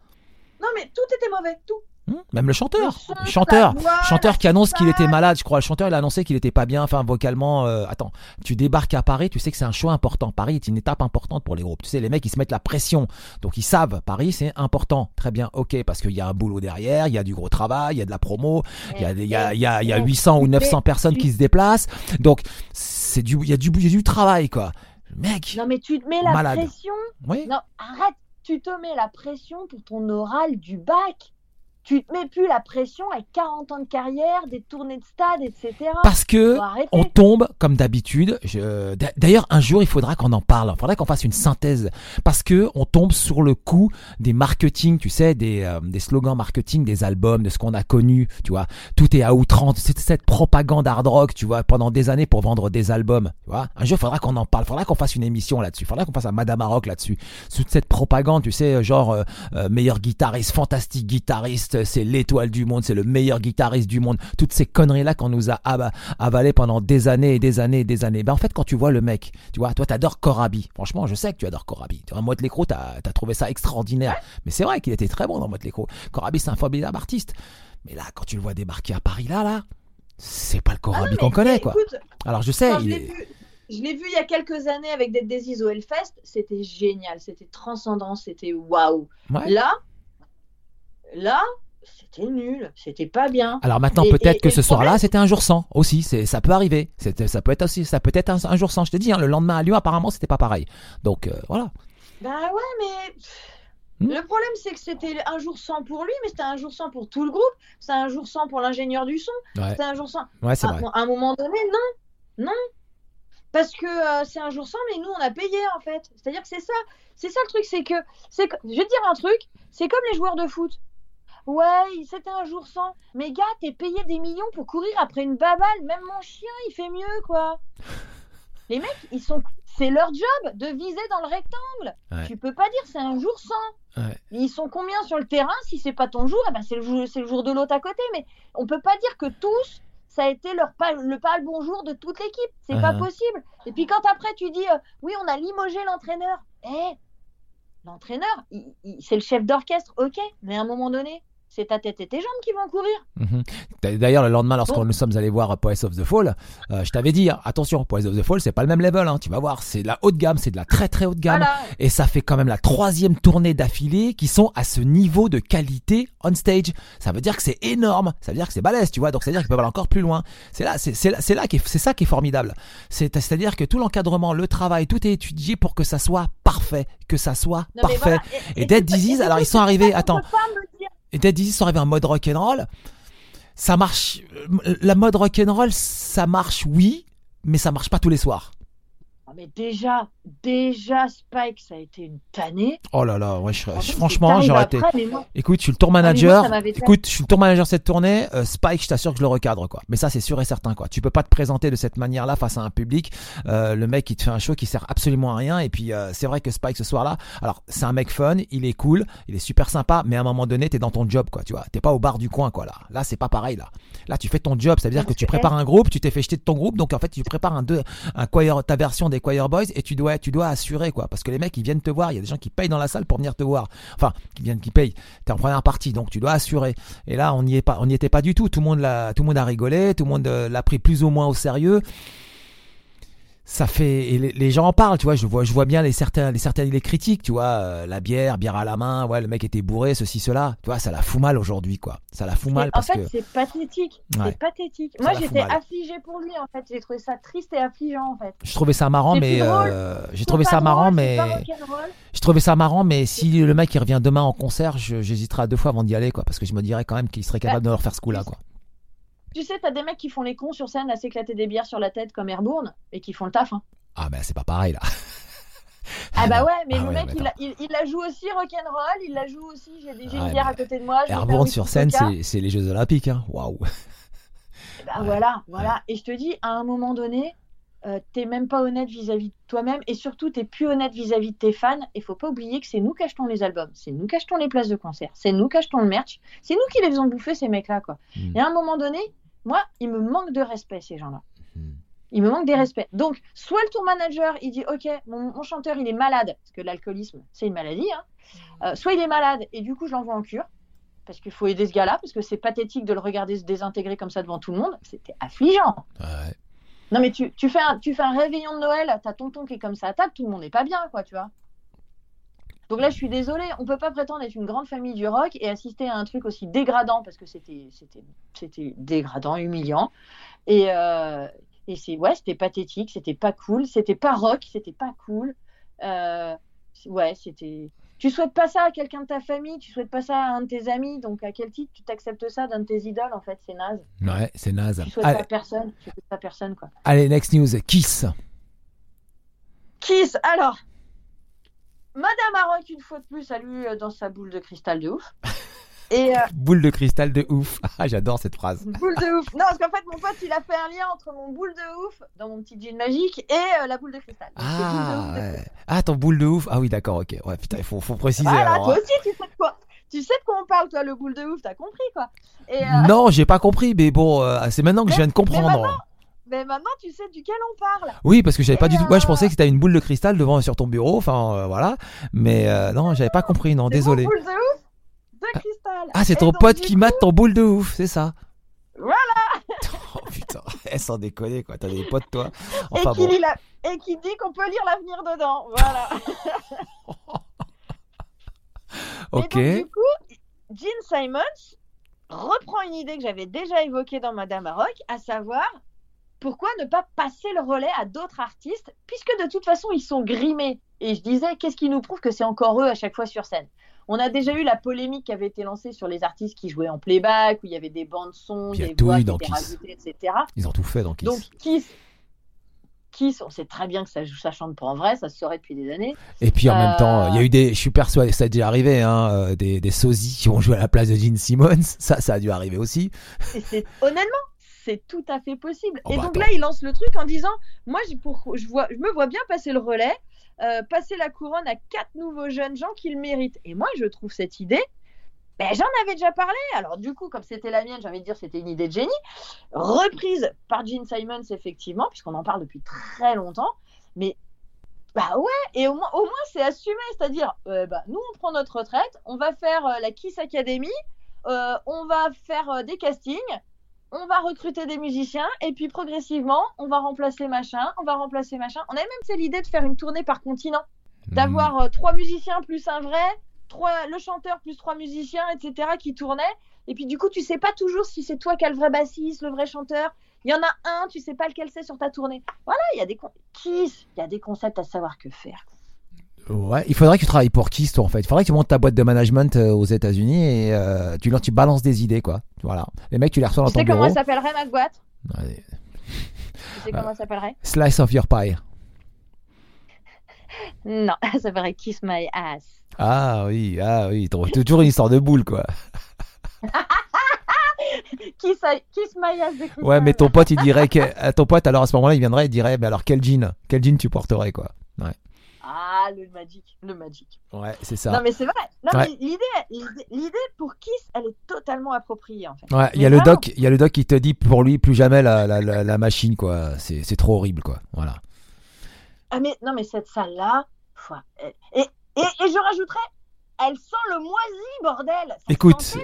Non mais tout était mauvais, tout.
Hum, Même le chanteur,
Le
chanteur, chanteur qui annonce qu'il était malade, je crois. Le chanteur, il a annoncé qu'il était pas bien, enfin vocalement. euh, attends, tu débarques à Paris, tu sais que c'est un choix important. Paris est une étape importante pour les groupes. Tu sais, les mecs, ils se mettent la pression, donc ils savent. Paris, c'est important. Très bien, ok, parce qu'il y a un boulot derrière, il y a du gros travail, il y a de la promo, il y a, il y a, il y a, il y a
Eh,
800 ou
mais
900 personnes qui se déplacent, donc c'est du, il y a du, il y a du travail, quoi. Mec,
Non mais tu te mets la
Malade.
pression.
oui.
Non, arrête, tu te mets la pression pour ton oral du bac. Tu te mets plus la pression avec 40 ans de carrière, des tournées de stade, etc.
Parce que on tombe comme d'habitude. Je- d'a- D'ailleurs, un jour, il faudra qu'on en parle. Il faudra qu'on fasse une synthèse parce que on tombe sur le coup des marketing, tu sais, des, euh, des slogans marketing des albums, de ce qu'on a connu. Tu vois, tout est à outrance. C'est cette propagande hard rock, tu vois, pendant des années pour vendre des albums. Tu vois, un jour, il faudra qu'on en parle. Il faudra qu'on fasse une émission là-dessus. Il faudra qu'on fasse un Madame Rock là-dessus. Toute cette propagande, tu sais, genre euh, euh, meilleur guitariste, fantastique guitariste, c'est l'étoile du monde, c'est le meilleur guitariste du monde. Toutes ces conneries là qu'on nous a ava- avalé pendant des années et des années et des années. Ben en fait, quand tu vois le mec, tu vois, toi t'adores Corabi. Franchement, je sais que tu adores Corabi. Tu vois, Motley Crue, t'as as trouvé ça extraordinaire. Mais c'est vrai qu'il était très bon dans Motley Crue. Corabi, c'est un formidable artiste. Mais là, quand tu le vois débarquer à Paris, là, là, c'est pas le
Ah
Corabi
non,
qu'on connaît, quoi.
Écoute,
Alors je sais,
je l'ai
est.
vu, je l'ai vu il y a quelques années avec Dead Disease au Hellfest, c'était génial, c'était transcendant, c'était waouh.
Ouais.
Là, là, c'était nul, c'était pas bien.
Alors maintenant, peut-être que ce soir-là, c'était un jour sans aussi. C'est, ça peut arriver. C'était, ça peut être aussi, ça peut être un, un jour sans. Je te dis, hein, le lendemain à Lyon, apparemment, c'était pas pareil. Donc euh, voilà.
Bah ouais, mais
Hmm.
le problème c'est que c'était un jour sans pour lui, mais c'était un jour sans pour tout le groupe, c'est un jour sans pour l'ingénieur du son,
Ouais,
c'était un jour sans.
ouais, c'est vrai.
à un moment donné, non, non. Parce que euh, c'est un jour sans, mais nous on a payé en fait. C'est-à-dire que c'est ça, c'est ça le truc, c'est que, c'est que, je vais te dire un truc, c'est comme les joueurs de foot. Ouais, c'était un jour sans. Mais gars, t'es payé des millions pour courir après une baballe. Même mon chien, il fait mieux, quoi. Les mecs, ils sont, c'est leur job de viser dans le rectangle.
Ouais.
Tu peux pas dire c'est un jour sans.
Ouais.
Ils sont combien sur le terrain Si c'est pas ton jour, eh ben c'est le jour, c'est le jour de l'autre à côté. Mais on peut pas dire que tous, ça a été leur pas, le pas le bon jour de toute l'équipe. C'est pas
Uh-huh.
possible. Et puis quand après tu dis, euh, oui, on a limogé l'entraîneur. Eh, l'entraîneur, c'est le chef d'orchestre, ok. Mais à un moment donné, c'est ta tête et tes jambes qui vont courir.
Mhm. D'ailleurs, le lendemain, lorsque
Bon.
nous sommes allés voir Poets of the Fall, euh, je t'avais dit, hein, attention, Poets of the Fall, c'est pas le même level. Hein, tu vas voir, c'est de la haute gamme, c'est de la très très haute gamme.
Voilà.
Et ça fait quand même la troisième tournée d'affilée qui sont à ce niveau de qualité on stage. Ça veut dire que c'est énorme. Ça veut dire que c'est balèze, tu vois. Donc, ça veut dire qu'ils peuvent aller encore plus loin. C'est là, c'est, là, c'est ça qui est formidable. C'est, c'est-à-dire que tout l'encadrement, le travail, tout est étudié pour que ça soit parfait, que ça soit
Non,
parfait.
voilà.
Et Dead Disease, alors, ils sont arrivés- attends. Et Dead Disease sont arrivés en mode rock'n'roll. Ça marche. euh, La mode rock'n'roll, ça marche, oui, mais ça marche pas tous les soirs.
Ah, mais déjà, déjà, Spike, ça a été une tannée.
Oh là là, ouais, je-
Franchement,
j'aurais été.
moi-
Écoute, je suis le tour
Ah, moi,
manager. Écoute, je suis le tour manager cette tournée. euh, Spike, je t'assure que je le recadre, quoi. Mais ça, c'est sûr et certain, quoi. Tu peux pas te présenter de cette manière-là face à un public. Euh, le mec, il te fait un show qui sert absolument à rien. Et puis, euh, c'est vrai que Spike, ce soir-là, alors, c'est un mec fun, il est cool, il est super sympa, mais à un moment donné, t'es dans ton job, quoi. Tu vois, t'es pas au bar du coin, quoi. Là, là, c'est pas pareil, là. Là, tu fais ton job, ça veut dire que tu prépares un groupe, tu t'es fait jeter de ton groupe, donc en fait, tu prépares un deux, un choir, ta version des boys, et tu dois, tu dois assurer, quoi. Parce que les mecs, ils viennent te voir. Il y a des gens qui payent dans la salle pour venir te voir. Enfin, qui viennent, qui payent. T'es en première partie, donc tu dois assurer. Et là, on n'y est pas, on n'y était pas du tout. Tout le monde tout le monde a rigolé, tout le monde euh, l'a pris plus ou moins au sérieux. Ça fait et les, gens en parlent, tu vois. Je vois, je vois bien les certains, les certains, les critiques, tu vois. euh, la bière, bière à la main, ouais, le mec était bourré, ceci, cela. Tu vois, ça la fout mal aujourd'hui, quoi. Ça la fout mal
Mais en
parce
fait,
que
c'est pathétique.
Ouais.
C'est pathétique.
Ça
Moi, j'étais affligée pour lui, en fait. J'ai trouvé ça triste et affligeant, en fait.
je trouvais ça marrant, mais euh, j'ai trouvé ça marrant, mais je trouvais ça marrant, mais si le mec il revient demain en concert, j'hésiterai deux fois avant d'y aller, quoi, parce que je me dirais quand même qu'il serait capable de leur faire ce coup-là, quoi.
Tu sais, t'as des mecs qui font les cons sur scène à s'éclater des bières sur la tête comme Airbourne et qui font le taf. Hein.
Ah ben c'est pas pareil là.
Ah bah ouais, mais
Ah
le
ouais,
mec,
mais
il, la- il, il la joue aussi rock'n'roll, il la joue aussi, j'ai des-
Ouais,
bière
mais
à côté de moi.
Airborne sur scène, c'est les Jeux Olympiques, hein. Waouh.
Bah
Ouais.
voilà, voilà. Et je te dis, à un moment donné, euh, t'es même pas honnête vis-à-vis de toi-même et surtout t'es plus honnête vis-à-vis de tes fans. Et faut pas oublier que c'est nous qui achetons les albums, c'est nous qui achetons les places de concert, c'est nous qui achetons le merch, c'est nous qui les faisons bouffer ces mecs-là, quoi.
Mm.
Et à un moment donné, moi, il me manque de respect ces gens-là.
Mm.
Il me manque des respects. Donc, soit le tour manager, il dit Ok, mon, mon chanteur, il est malade, parce que l'alcoolisme, c'est une maladie. hein. Euh, soit il est malade, et du coup, je l'envoie en cure, parce qu'il faut aider ce gars-là, parce que c'est pathétique de le regarder se désintégrer comme ça devant tout le monde. C'était affligeant.
Ouais.
Non, mais tu, tu, fais un, tu fais un réveillon de Noël, t'as tonton qui est comme ça à table, tout le monde n'est pas bien, quoi, tu vois. Donc là, je suis désolée, on peut pas prétendre être une grande famille du rock et assister à un truc aussi dégradant, parce que c'était c'était c'était dégradant, humiliant. Et, euh, et c'est ouais, c'était pathétique, c'était pas cool, c'était pas rock, c'était pas cool. Euh, ouais, c'était. Tu souhaites pas ça à quelqu'un de ta famille, tu souhaites pas ça à un de tes amis, donc à quel titre tu t'acceptes ça d'un de tes idoles en fait, c'est naze.
Ouais, c'est naze.
Tu souhaites
Allez,
personne, tu souhaites à personne quoi.
allez, next news. Kiss.
Kiss, alors, Madame Maroc, une fois de plus, a lu euh, dans sa boule de cristal de ouf. Et euh,
Boule de cristal de ouf. Ah, j'adore cette phrase.
boule de ouf. Non, parce qu'en fait, mon pote, il a fait un lien entre mon boule de ouf dans mon petit jean magique et euh, la boule de cristal. De
Ah,
ouf de
ouais. ah, ton boule de ouf. Ah oui, d'accord, ok. Ouais, putain, il faut, faut préciser.
Voilà,
alors,
toi
hein.
aussi, tu sais de quoi Tu sais de quoi on parle, toi, le boule de ouf, t'as compris, quoi. Et euh,
Non, j'ai pas compris, mais bon, c'est maintenant que je viens de comprendre.
Mais maintenant, tu sais duquel on parle.
Oui, parce que j'avais pas du tout. Moi, je pensais que c'était une boule de cristal devant sur ton bureau. Enfin, euh, voilà. Mais euh, non, j'avais pas compris. Non, désolé.
boule de ouf de cristal.
Ah, c'est ton
donc,
pote qui
coup,
mate ton boule de ouf, c'est ça
Voilà.
Oh putain, eh, sans déconner quoi. T'as des potes toi.
Et qui,
bon.
lit la- et qui dit qu'on peut lire l'avenir dedans. Voilà.
Ok.
Et donc, du coup, Gene Simons reprend une idée que j'avais déjà évoquée dans Madame Maroc, à savoir pourquoi ne pas passer le relais à d'autres artistes, puisque de toute façon, ils sont grimés. Et je disais, qu'est-ce qui nous prouve que c'est encore eux à chaque fois sur scène? On a déjà eu la polémique qui avait été lancée sur les artistes qui jouaient en playback, où il y avait des bandes son, des voix qui
dans
étaient
Kiss.
rajoutées, etc.
Ils ont tout fait donc.
Donc, Kiss, Kiss, on sait très bien que ça, ça chante pas en vrai, ça se saurait depuis des années.
Et puis en même
Euh,
temps, il y a eu des. Je suis persuadé, ça a déjà arrivé, hein, euh, des, des sosies qui ont joué à la place de Gene Simmons. Ça, ça a dû arriver aussi.
Et c'est honnêtement, c'est tout à fait possible.
Oh
et
bah
donc
attends.
là, il lance le truc en disant, moi, pour, je vois, je me vois bien passer le relais, euh, passer la couronne à quatre nouveaux jeunes gens qui le méritent. Et moi, je trouve cette idée. Ben, j'en avais déjà parlé. Alors du coup, comme c'était la mienne, j'ai envie de dire c'était une idée de génie, reprise par Gene Simons effectivement, puisqu'on en parle depuis très longtemps. Mais bah ouais, et au moins, au moins c'est assumé, c'est-à-dire, euh, bah, nous on prend notre retraite, on va faire euh, la Kiss Academy, euh, on va faire des castings, on va recruter des musiciens, et puis progressivement, on va remplacer machin, on va remplacer machin. On avait même c'est l'idée de faire une tournée par continent, d'avoir euh, trois musiciens plus un vrai, trois, le chanteur plus trois musiciens, etc., qui tournaient. Et puis du coup, tu sais pas toujours si c'est toi qui as le vrai bassiste, le vrai chanteur. Il y en a un, tu sais pas lequel c'est sur ta tournée. Voilà, il y a des con- Kiss, il y a des concepts à savoir que faire.
Ouais, il faudrait que tu travailles pour Kiss, toi, en fait? Il faudrait que tu montes ta boîte de management euh, aux États-Unis et euh, tu leur tu balances des idées, quoi. Voilà. Les mecs, tu les reçois dans
Tu
ton
sais comment
bureau.
elle s'appellerait ma boîte?
Ouais.
Tu sais comment elle s'appellerait?
Slice of your pie.
Non, elle s'appellerait Kiss My Ass.
Ah oui, ah oui. toujours une histoire de boule, quoi.
Kiss, I- Kiss My Ass de
Ouais, mais ton pote, il dirait que. euh, Ton pote, alors à ce moment-là, il viendrait, il dirait, mais alors quel jean? Quel jean tu porterais, quoi?
Ah, le Magic, le Magic.
Ouais, c'est ça.
Non, mais c'est vrai. Non,
Ouais.
mais l'idée, l'idée- pour Kiss, elle est totalement appropriée, en fait.
Ouais, il y a le doc, il y a le doc qui te dit pour lui plus jamais la, la, la, la machine quoi. C'est trop horrible quoi. Voilà.
Ah, mais non, mais cette salle-là, foi- elle- et, et, et je rajouterais, elle sent le moisi, bordel. Ça
Écoute.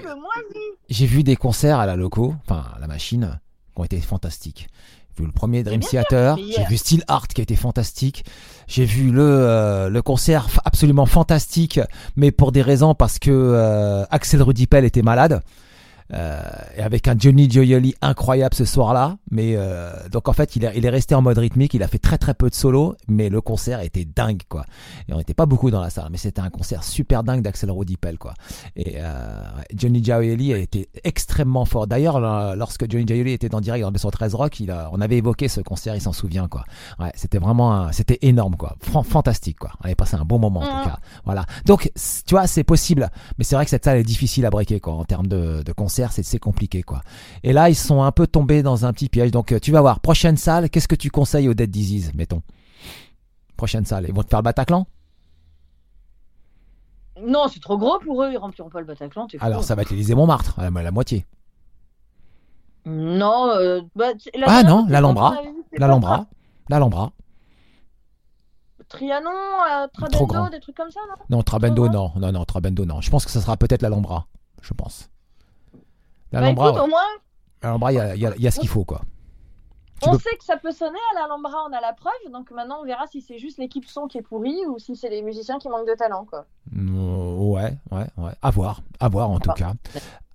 J'ai vu des concerts à la loco, enfin à la machine, qui ont été fantastiques. J'ai vu le premier Dream Theater, j'ai vu Steel Art qui a été fantastique. J'ai vu le euh, le concert absolument fantastique, mais pour des raisons parce que euh, Axel Rudipel était malade. Euh, et avec un Johnny Gioielli incroyable ce soir-là, mais euh, donc en fait il est, il est resté en mode rythmique, il a fait très très peu de solo, mais le concert était dingue quoi. Et on n'était pas beaucoup dans la salle, mais c'était un concert super dingue d'Axel Rudipel quoi. Et euh, Johnny Gioielli a été extrêmement fort. D'ailleurs, lorsque Johnny Gioielli était en direct dans 213 Rock, il a, on avait évoqué ce concert, il s'en souvient quoi. Ouais, c'était vraiment, c'était énorme quoi, fantastique quoi. On avait passé un bon moment en tout
Mhm.
cas. Voilà. Donc, tu vois, c'est possible, mais c'est vrai que cette salle est difficile à breaker quoi. En termes de, de concert, c'est c'est compliqué quoi. Et là, ils sont un peu tombés dans un petit piège. Donc, euh, tu vas voir. Prochaine salle, qu'est-ce que tu conseilles aux Dead Disease, mettons? Prochaine salle, ils vont te faire le Bataclan?
Non, c'est trop gros pour eux, ils rempliront pas le Bataclan. fou.
Alors, ça va être l'Élysée Montmartre, à la, à la moitié.
Non, euh, bah, la
Ah non, l'Alhambra, L'Alhambra, l'Alhambra.
Trianon, euh. Trabendo, des trucs comme ça, non?
Non, Trabendo, non, non, non, Trabendo, non. Je pense que ça sera peut-être l'Alhambra, je pense. L'Alhambra,
écoute,
ouais.
au moins,
l'Alhambra, il y a, il y a- il y a ce qu'il faut quoi. Tu
on
peux-
sait que ça peut sonner à l'Alhambra, on a la preuve, donc maintenant on verra si c'est juste l'équipe son qui est pourrie ou si c'est les musiciens qui manquent de talent, quoi.
Mm, Ouais, ouais, ouais. À voir, à voir en tout cas.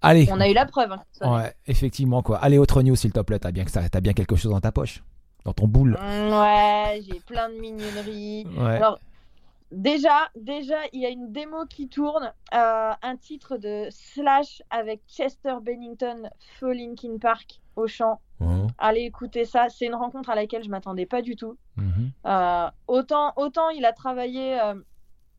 Allez.
On a eu la preuve. hein, que ça sonnait.
Ouais, effectivement quoi. Allez, autre news s'il te plaît. T'as bien que ça, t'as bien quelque chose dans ta poche, dans ton boule.
Mm, Ouais, j'ai plein de mignonneries.
Ouais.
Alors, déjà, déjà, il y a une démo qui tourne, euh, un titre de Slash avec Chester Bennington, Feu Linkin Park au chant. Allez écouter ça, c'est une rencontre à laquelle je m'attendais pas du tout.
mhm.
Euh, autant, autant il a travaillé euh,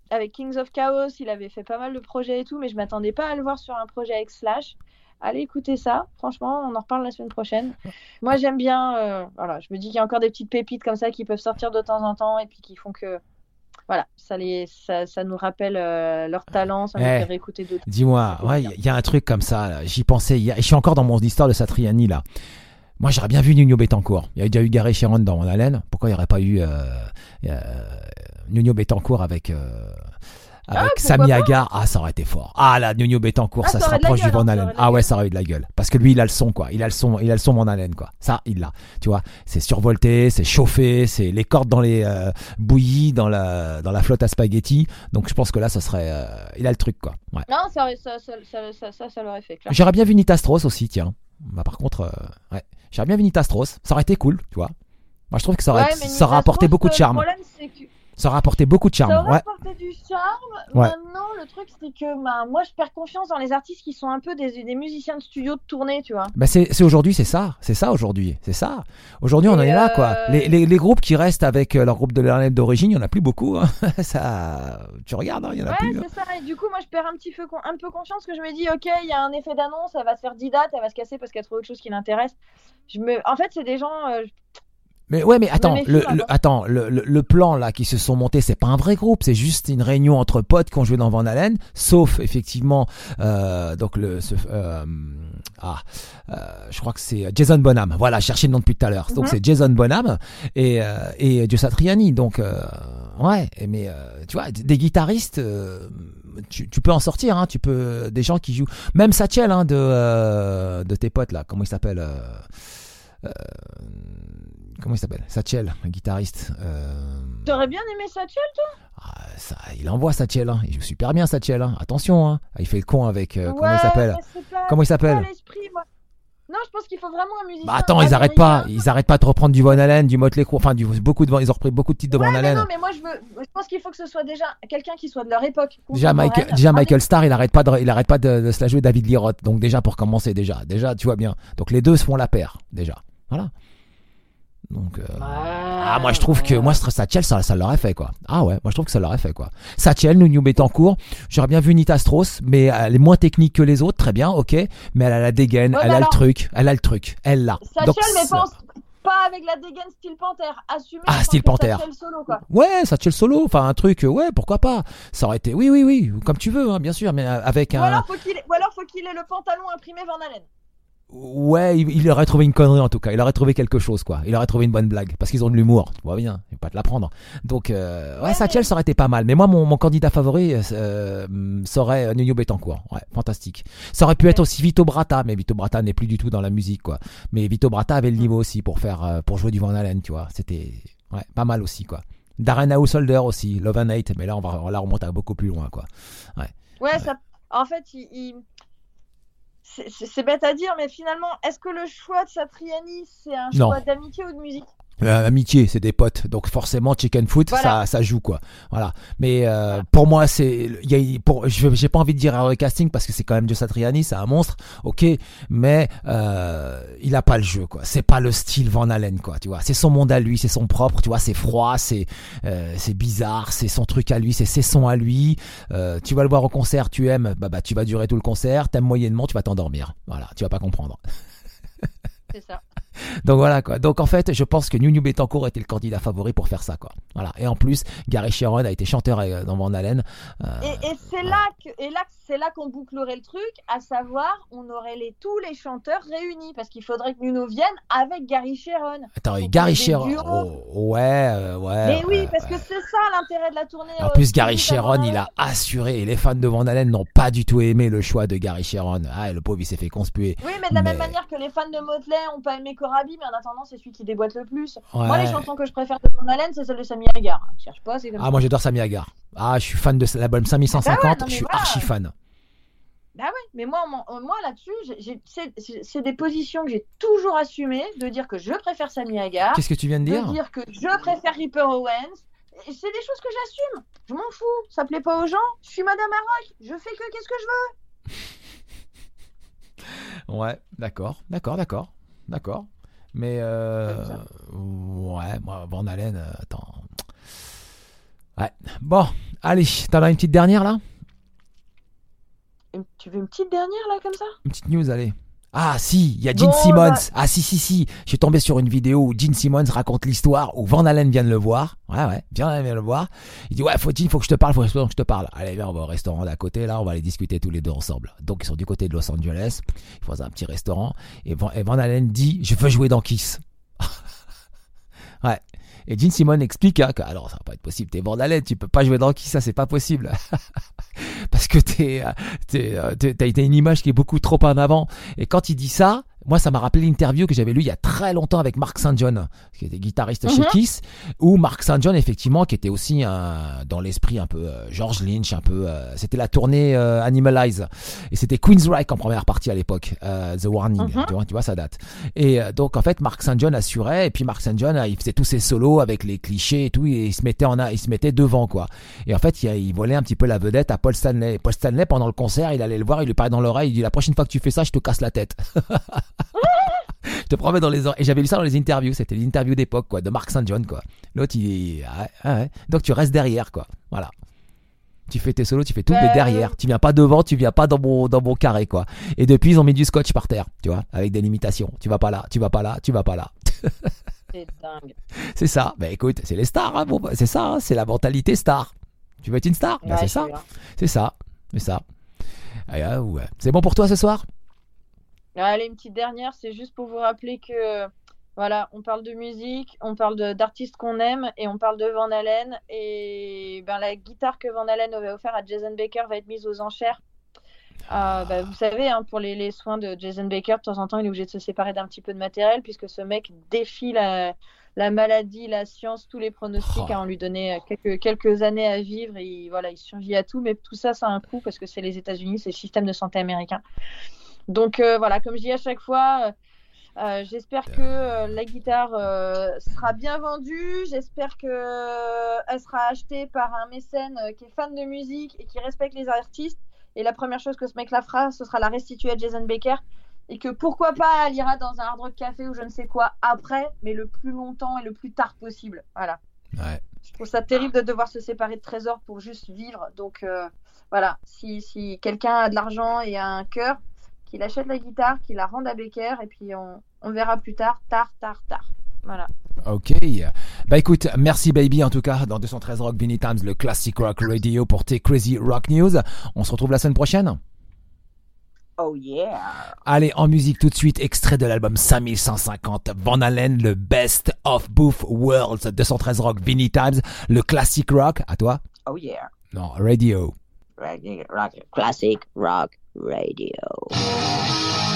avec Kings of Chaos, il avait fait pas mal de projets et tout, mais je m'attendais pas à le voir sur un projet avec Slash. Allez écouter ça, franchement, on en reparle la semaine prochaine. Moi j'aime bien, voilà, je me dis qu'il y a encore des petites pépites comme ça qui peuvent sortir de temps en temps et puis qui font que, voilà, ça, les, ça, ça nous rappelle euh, leur talent, ça nous
Eh,
fait réécouter d'autres.
Dis-moi, ouais, il y a un truc comme ça. J'y pensais je suis encore dans mon histoire de Satriani là. Moi, j'aurais bien vu Nuno Betancourt. Il y a déjà eu Gary Sharon dans mon haleine. Pourquoi il n'y aurait pas eu euh, euh, Nuno Betancourt avec euh, avec
pourquoi
Sami Hagar Ah, ça aurait été fort. Ah là, Nuno Betancourt,
Ah,
ça
ça
se rapproche du Van
hein, la
Ah ouais, ça aurait eu de la gueule. Parce que lui, il a le son quoi. Il a le son, il a le son Van Halen quoi. Ça, il l'a. Tu vois, c'est survolté, c'est chauffé, c'est les cordes dans les euh, bouillies dans la dans la flotte à spaghetti. Donc je pense que là, ça serait. euh, il a le truc quoi. Ouais.
Non, ça, aurait- ça, ça, ça, ça, l'aurait fait, clair.
J'aurais bien vu Nita Strauss aussi, tiens. Bah, par contre, euh, ouais. J'aurais bien vu Nita Strauss. Ça aurait été cool, tu vois. Moi, je trouve que ça aurait,
Ouais,
ça aurait apporté beaucoup de
Le
charme.
problème, c'est que
Ça apporté beaucoup de charme.
Ça aurait
Ouais.
du charme.
Ouais.
Maintenant, le truc, c'est que bah, moi, je perds confiance dans les artistes qui sont un peu des, des musiciens de studio de tournée, tu vois.
Bah, c'est aujourd'hui, c'est ça. C'est ça aujourd'hui. C'est ça. Aujourd'hui, on en est là,
euh,
quoi. Les, les, les groupes qui restent avec euh, leur groupe de l'année d'origine, il n'y en a plus beaucoup. hein. ça, tu regardes, hein, il y en a
Ouais,
plus. hein.
c'est ça. Et du coup, moi, je perds un petit peu, un peu confiance que je me dis, ok, il y a un effet d'annonce, elle va se faire 10 dates, elle va se casser parce qu'elle trouve autre chose qui l'intéresse. Me... En fait, c'est des gens. euh,
Mais ouais, mais attends, le, le- attends, le, le, le plan là qui se sont montés, c'est pas un vrai groupe, c'est juste une réunion entre potes qui ont joué dans Van Halen, sauf effectivement euh, donc le ce, euh, ah euh, je crois que c'est Jason Bonham. Voilà, cherchez le nom depuis tout à l'heure. Donc
Mhm.
c'est Jason Bonham et euh, et Joe Satriani. Donc euh, ouais, mais euh, tu vois des guitaristes. euh, tu, tu peux en sortir, hein, tu peux des gens qui jouent, même Satchel hein, de euh, de tes potes là, comment il s'appelle euh, euh, comment il s'appelle? Satchel, un guitariste. Euh,
T'aurais bien aimé Satchel
ah, ça, il envoie Satchel, hein. il joue super bien Satchel. Hein. Attention, hein. Ah, il fait le con avec euh, comment il s'appelle Comment il s'appelle.
Non, je pense qu'il faut vraiment un musicien.
Bah attends, ils arrêtent pas, ils arrêtent pas de reprendre du Von Halen, du Motley Crue, enfin du beaucoup de, ils ont repris beaucoup de titres de
Ouais,
Van Halen.
non, mais moi je veux. Je pense qu'il faut que ce soit déjà quelqu'un qui soit de leur époque.
Déjà, Michael, déjà
Ah,
Michael Starr, il arrête pas de, il arrête pas de, de se la jouer David Lee Roth. Donc déjà pour commencer déjà, déjà tu vois bien. Donc les deux se font la paire déjà. Voilà. Donc euh, ah moi je trouve que moi Satchel ça, ça l'aurait fait quoi. Ah ouais, moi je trouve que ça l'aurait fait quoi. Satchel, Nuno Betancourt, j'aurais bien vu Nita Strauss, mais elle est moins technique que les autres, très bien, ok. Mais elle a la dégaine,
Ouais,
elle a
alors-
le truc, elle a le truc, elle l'a.
Satchel,
Donc,
mais pense pas avec la dégaine style Panthère. Assumé.
Ah,
en
style Panther.
Satchel solo, quoi.
Ouais, Satchel solo, enfin un truc, euh, ouais, pourquoi pas. Ça aurait été, oui, oui, oui, comme tu veux, hein, bien sûr, mais euh, avec
Ou
un.
alors, faut. Ou alors, faut qu'il ait le pantalon imprimé Van Halen.
Ouais, il, il aurait trouvé une connerie en tout cas. Il aurait trouvé quelque chose quoi. Il aurait trouvé une bonne blague parce qu'ils ont de l'humour. Tu vois bien, il va pas te l'apprendre. Donc euh, ouais, Satchel ça aurait été pas mal. Mais moi, mon, mon candidat favori euh, serait Nuno Betancourt. Ouais, fantastique. Ça aurait pu être aussi Vito Bratta, mais Vito Bratta n'est plus du tout dans la musique quoi. Mais Vito Bratta avait le niveau aussi pour faire euh, pour jouer du Van Halen, tu vois. C'était ouais, pas mal aussi quoi. Darren Householder aussi, Love and Hate, mais là on va là on remonte à beaucoup plus loin quoi. Ouais.
Ouais, ça. En fait, il. il- c'est- bête à dire, mais finalement, est-ce que le choix de Satriani, c'est un choix d'amitié ou de musique?
Euh, amitié, c'est des potes, donc forcément chicken foot,
Voilà.
ça, ça joue quoi. Voilà. Mais euh, pour moi, c'est, il y a, pour, j'ai pas envie de dire un recasting parce que c'est quand même Joe Satriani, c'est un monstre, ok. Mais euh, il a pas le jeu quoi. C'est pas le style Van Halen quoi. Tu vois, c'est son monde à lui, c'est son propre. Tu vois, c'est froid, c'est, euh, c'est bizarre, c'est son truc à lui, c'est ses sons à lui. Euh, tu vas le voir au concert, tu aimes, bah bah tu vas durer tout le concert. T'aimes moyennement, tu vas t'endormir. Voilà, tu vas pas comprendre.
C'est ça.
Donc voilà quoi. Donc en fait, je pense que New Betancourt était le candidat favori pour faire ça quoi. Voilà. Et en plus, Gary Sharon a été chanteur euh, dans Van Halen. Euh,
Et, et c'est là que et là c'est là qu'on bouclerait le truc, à savoir on aurait les tous les chanteurs réunis parce qu'il faudrait que Nuno vienne avec Gary Sharon.
Attends, et Gary Sharon. Oh, ouais, euh, ouais.
Mais oui, parce que c'est ça l'intérêt de la tournée.
En plus, Gary Sharon, il a assuré, et les fans de Van Halen n'ont pas du tout aimé le choix de Gary Sharon. Ah, le pauvre, il s'est fait conspuer.
Oui, mais de la même manière que les fans de Motley ont pas aimé Corabi, mais en attendant, c'est celui qui déboîte le plus.
Ouais.
Moi, les chansons que je préfère de Van Halen, c'est celle de Sammy Hagar. Je cherche pas, c'est comme
Ah,
ça.
moi j'adore Sammy Hagar. Ah, je suis fan de l'album 5150,
Ah bah ouais, non,
je suis
voilà.
archi fan.
Bah ouais, mais moi, moi là-dessus, c'est- des positions que j'ai toujours assumées, de dire que je préfère Sammy Hagar,
Qu'est-ce que tu viens de
de
dire
dire que je préfère Ripper Owens. C'est des choses que j'assume. Je m'en fous. Ça plaît pas aux gens. Je suis Madame Maroc. Je fais que qu'est-ce que je veux.
Ouais, d'accord, d'accord, d'accord, d'accord. Mais euh, ouais, moi Van Halen, euh, attends. Ouais, bon, allez, t'en as une petite dernière là?
Une- Tu veux une petite dernière là comme ça?
Une petite news, allez. Ah si, il y a Gene
Bon,
Simmons.
bah-
Ah si si si, je suis tombé sur une vidéo où Gene Simmons raconte l'histoire où Van Halen vient de le voir. Ouais ouais, Van vient de le voir. Il dit ouais, faut Gene, faut que je te parle, faut que je te parle. Allez viens, on va au restaurant d'à côté là, on va aller discuter tous les deux ensemble. Donc ils sont du côté de Los Angeles, ils font un petit restaurant et Van, et Van Halen dit je veux jouer dans Kiss. Et Gene Simmons explique hein, que alors ça va pas être possible, t'es Halen, tu peux pas jouer dans Kiss, ça c'est pas possible. Parce que t'es, euh, euh, t'es- t'as été une image qui est beaucoup trop en avant. Et quand il dit ça, moi, ça m'a rappelé l'interview que j'avais lu il y a très longtemps avec Mark St. John, qui était guitariste chez
Mhm.
Kiss, où Mark St. John, effectivement, qui était aussi un, dans l'esprit un peu euh, George Lynch, un peu. euh, c'était la tournée euh, Animalize, et c'était Queensryche en première partie à l'époque, euh, The Warning.
Mhm.
Tu vois, tu vois, ça date. Et euh, donc, en fait, Mark St. John assurait, et puis Mark St. John, euh, il faisait tous ses solos avec les clichés et tout, et il se mettait en, il se mettait devant, quoi. Et en fait, il, il volait un petit peu la vedette à Paul Stanley. Et Paul Stanley, pendant le concert, il allait le voir, il lui parlait dans l'oreille, il dit la prochaine fois que tu fais ça, je te casse la tête. je te promets dans les oreilles. Et j'avais lu ça dans les interviews, c'était l'interview d'époque, quoi, de Mark St. John, quoi. L'autre, il, ah ouais, ah donc tu restes derrière, quoi. Voilà. Tu fais tes solos, tu fais tout, mais derrière. Tu viens pas devant, tu viens pas dans mon, dans mon carré, quoi. Et depuis, ils ont mis du scotch par terre, tu vois, avec des limitations. Tu vas pas là, tu vas pas là, tu vas pas là.
C'est dingue.
C'est ça. Bah écoute, c'est les stars, hein, bon, bah, c'est ça, hein, c'est la mentalité star. Tu veux être une star? Bah,
Ouais,
c'est ça.
là.
C'est ça, c'est ça. Ah, ouais. C'est bon pour toi ce soir?
Allez, une petite dernière, c'est juste pour vous rappeler que voilà, on parle de musique, on parle d'artistes qu'on aime et on parle de Van Halen. Et ben, la guitare que Van Halen avait offert à Jason Baker va être mise aux enchères. Euh, bah, vous savez, hein, pour les, les soins de Jason Baker, de temps en temps, il est obligé de se séparer d'un petit peu de matériel puisque ce mec défie la, la maladie, la science, tous les pronostics.
Oh.
hein. on lui donnait euh, quelques, quelques années à vivre et il- voilà, il survit à tout. Mais tout ça, ça a un coût parce que c'est les États-Unis, c'est le système de santé américain. Donc euh, voilà, comme je dis à chaque fois, euh, euh, j'espère que euh, la guitare euh, sera bien vendue. J'espère que euh, elle sera achetée par un mécène qui est fan de musique et qui respecte les artistes. Et la première chose que ce mec-là fera, ce sera la restituer à Jason Baker. Et que pourquoi pas, elle ira dans un hard rock café ou je ne sais quoi après, mais le plus longtemps et le plus tard possible. Voilà.
Ouais.
Je trouve ça terrible de devoir se séparer de Trésor pour juste vivre. Donc voilà, si, si quelqu'un a de l'argent et a un cœur, qu'il achète la guitare, qu'il la rende à Becker, et puis on, on verra plus tard, tard, tard, tard. Voilà.
Ok. Bah écoute, merci baby en tout cas dans 213 Rock Vinny Times, le classic rock radio pour tes crazy rock news. On se retrouve la semaine prochaine.
Oh yeah.
Allez, en musique tout de suite, extrait de l'album 5150, Van Halen, le Best of Both Worlds, 213 Rock, Vinny Times, le classic rock, à toi
Oh yeah.
Non, radio.
Radio, rock, classic rock radio.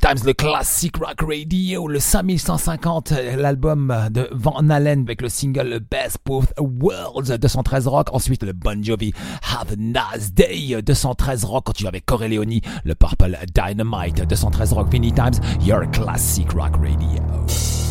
Times, le classique rock radio, le 5150, euh, l'album de Van Halen avec le single Best Both Worlds, 213 Rock, ensuite le Bon Jovi, Have a Nice Day, 213 Rock, continue avec Corleone, le Purple Dynamite, 213 Rock, Vinnie Times, Your Classic Rock Radio.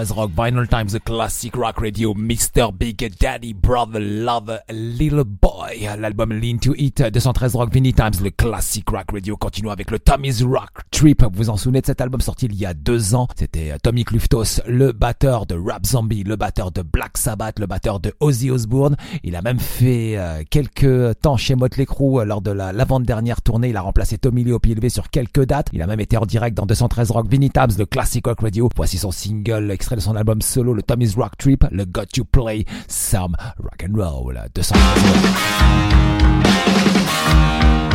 13 Rock, Vinyl Times, The Classic Rock Radio, Mr. Big Daddy, Brother Love, Little Boy, l'album Lean to It, 213 Rock, Vinny Times, le Classic Rock Radio, continue avec le Tommy's Rock Trip, vous vous en souvenez de cet album sorti il y a deux ans, c'était euh, Tommy Cluftos, le batteur de Rap Zombie, le batteur de Black Sabbath, le batteur de Ozzy Osbourne, il a même fait euh, quelques temps chez Motley Crue euh, lors de la l'avant-dernière tournée, il a remplacé Tommy Lee au sur quelques dates, il a même été en direct dans 213 Rock, Vinny Times, le classic rock radio, voici son single, extrait de son album solo, le Tommy's Rock Trip, le Got to Play Some Rock and Roll, 213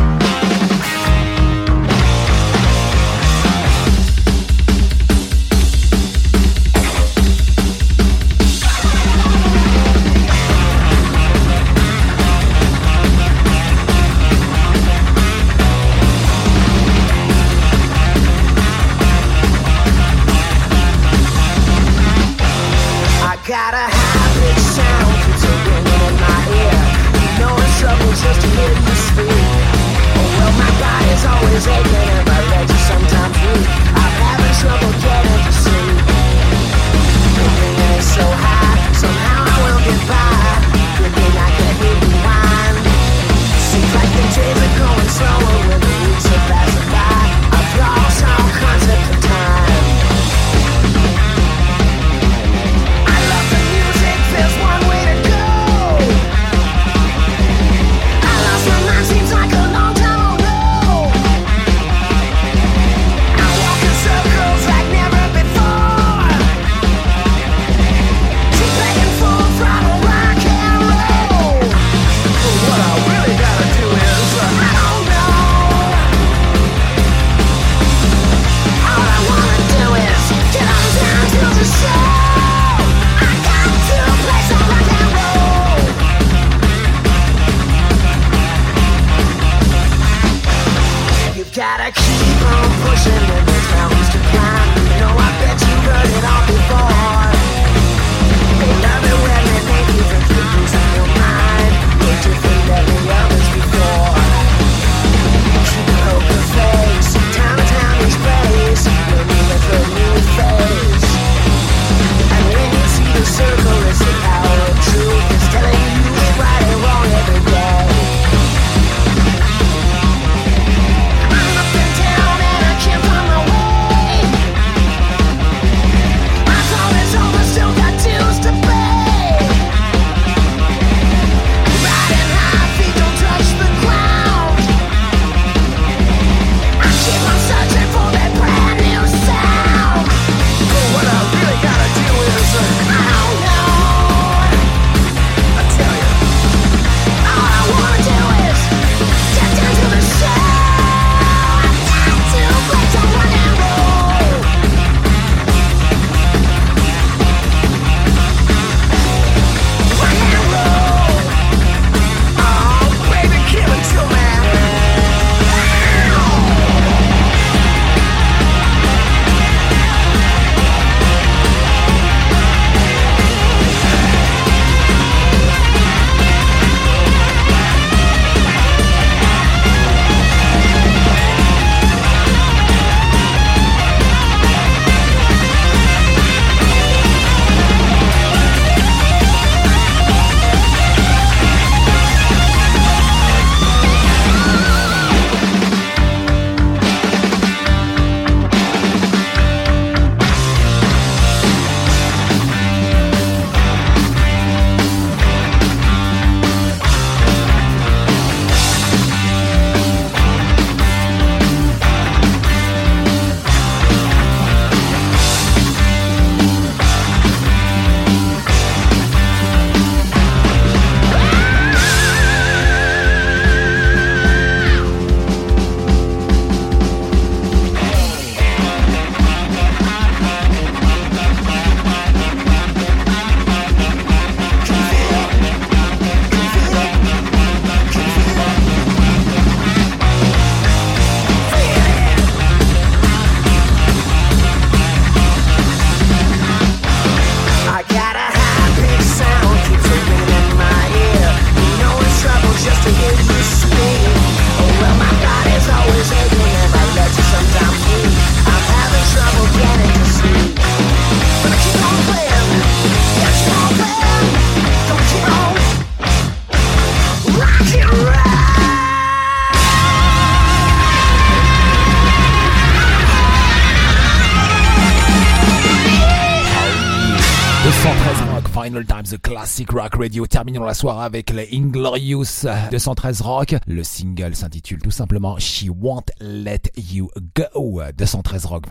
Rock
Radio. Terminons la soirée avec les Inglorious 213 Rock. Le single s'intitule tout simplement She Won't Let You Go 213 Rock.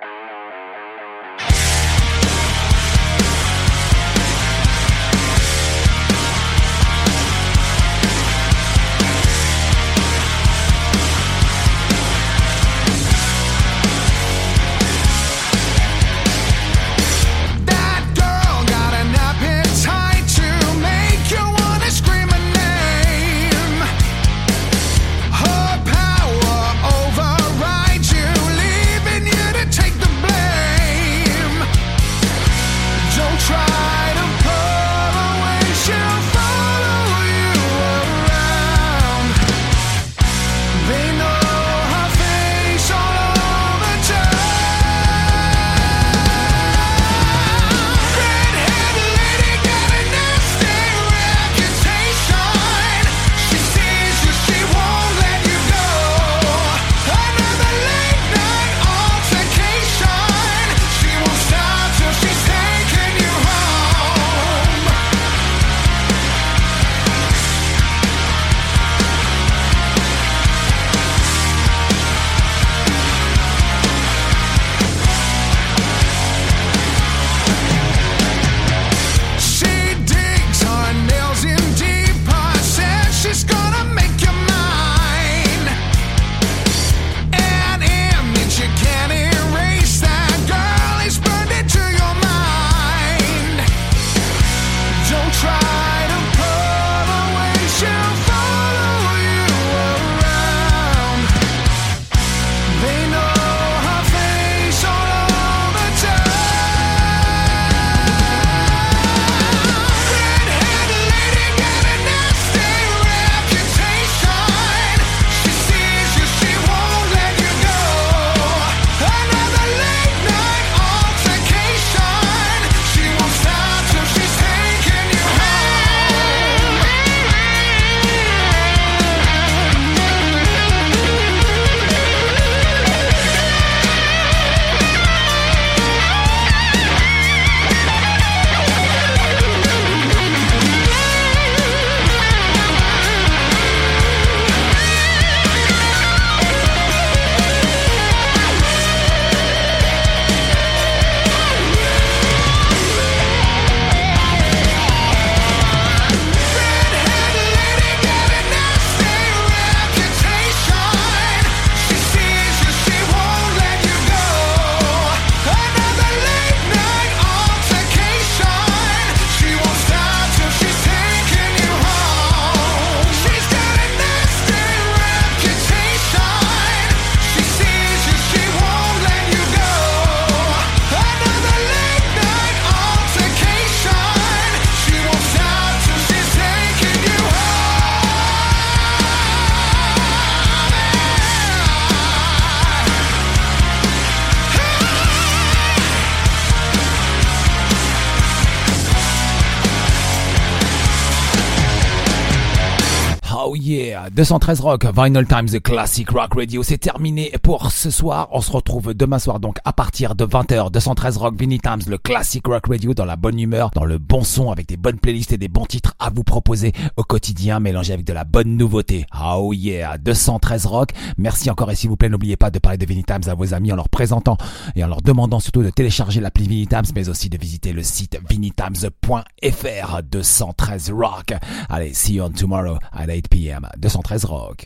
213 Rock, Vinyl Times, The Classic Rock Radio, c'est terminé pour ce soir. On se retrouve demain soir, donc à partir de 20h, 213 Rock, Vinyl Times, le Classic Rock Radio, dans la bonne humeur, dans le bon son, avec des bonnes playlists et des bons titres à vous proposer au quotidien, mélangés avec de la bonne nouveauté. Oh yeah, 213 Rock. Merci encore et s'il vous plaît, n'oubliez pas de parler de Vinyl Times à vos amis en leur présentant et en leur demandant surtout de télécharger l'appli Vinyl Times, mais aussi de visiter le site vinyltimes.fr 213 Rock. Allez, see you on tomorrow at 8 p.m. 213 Rock.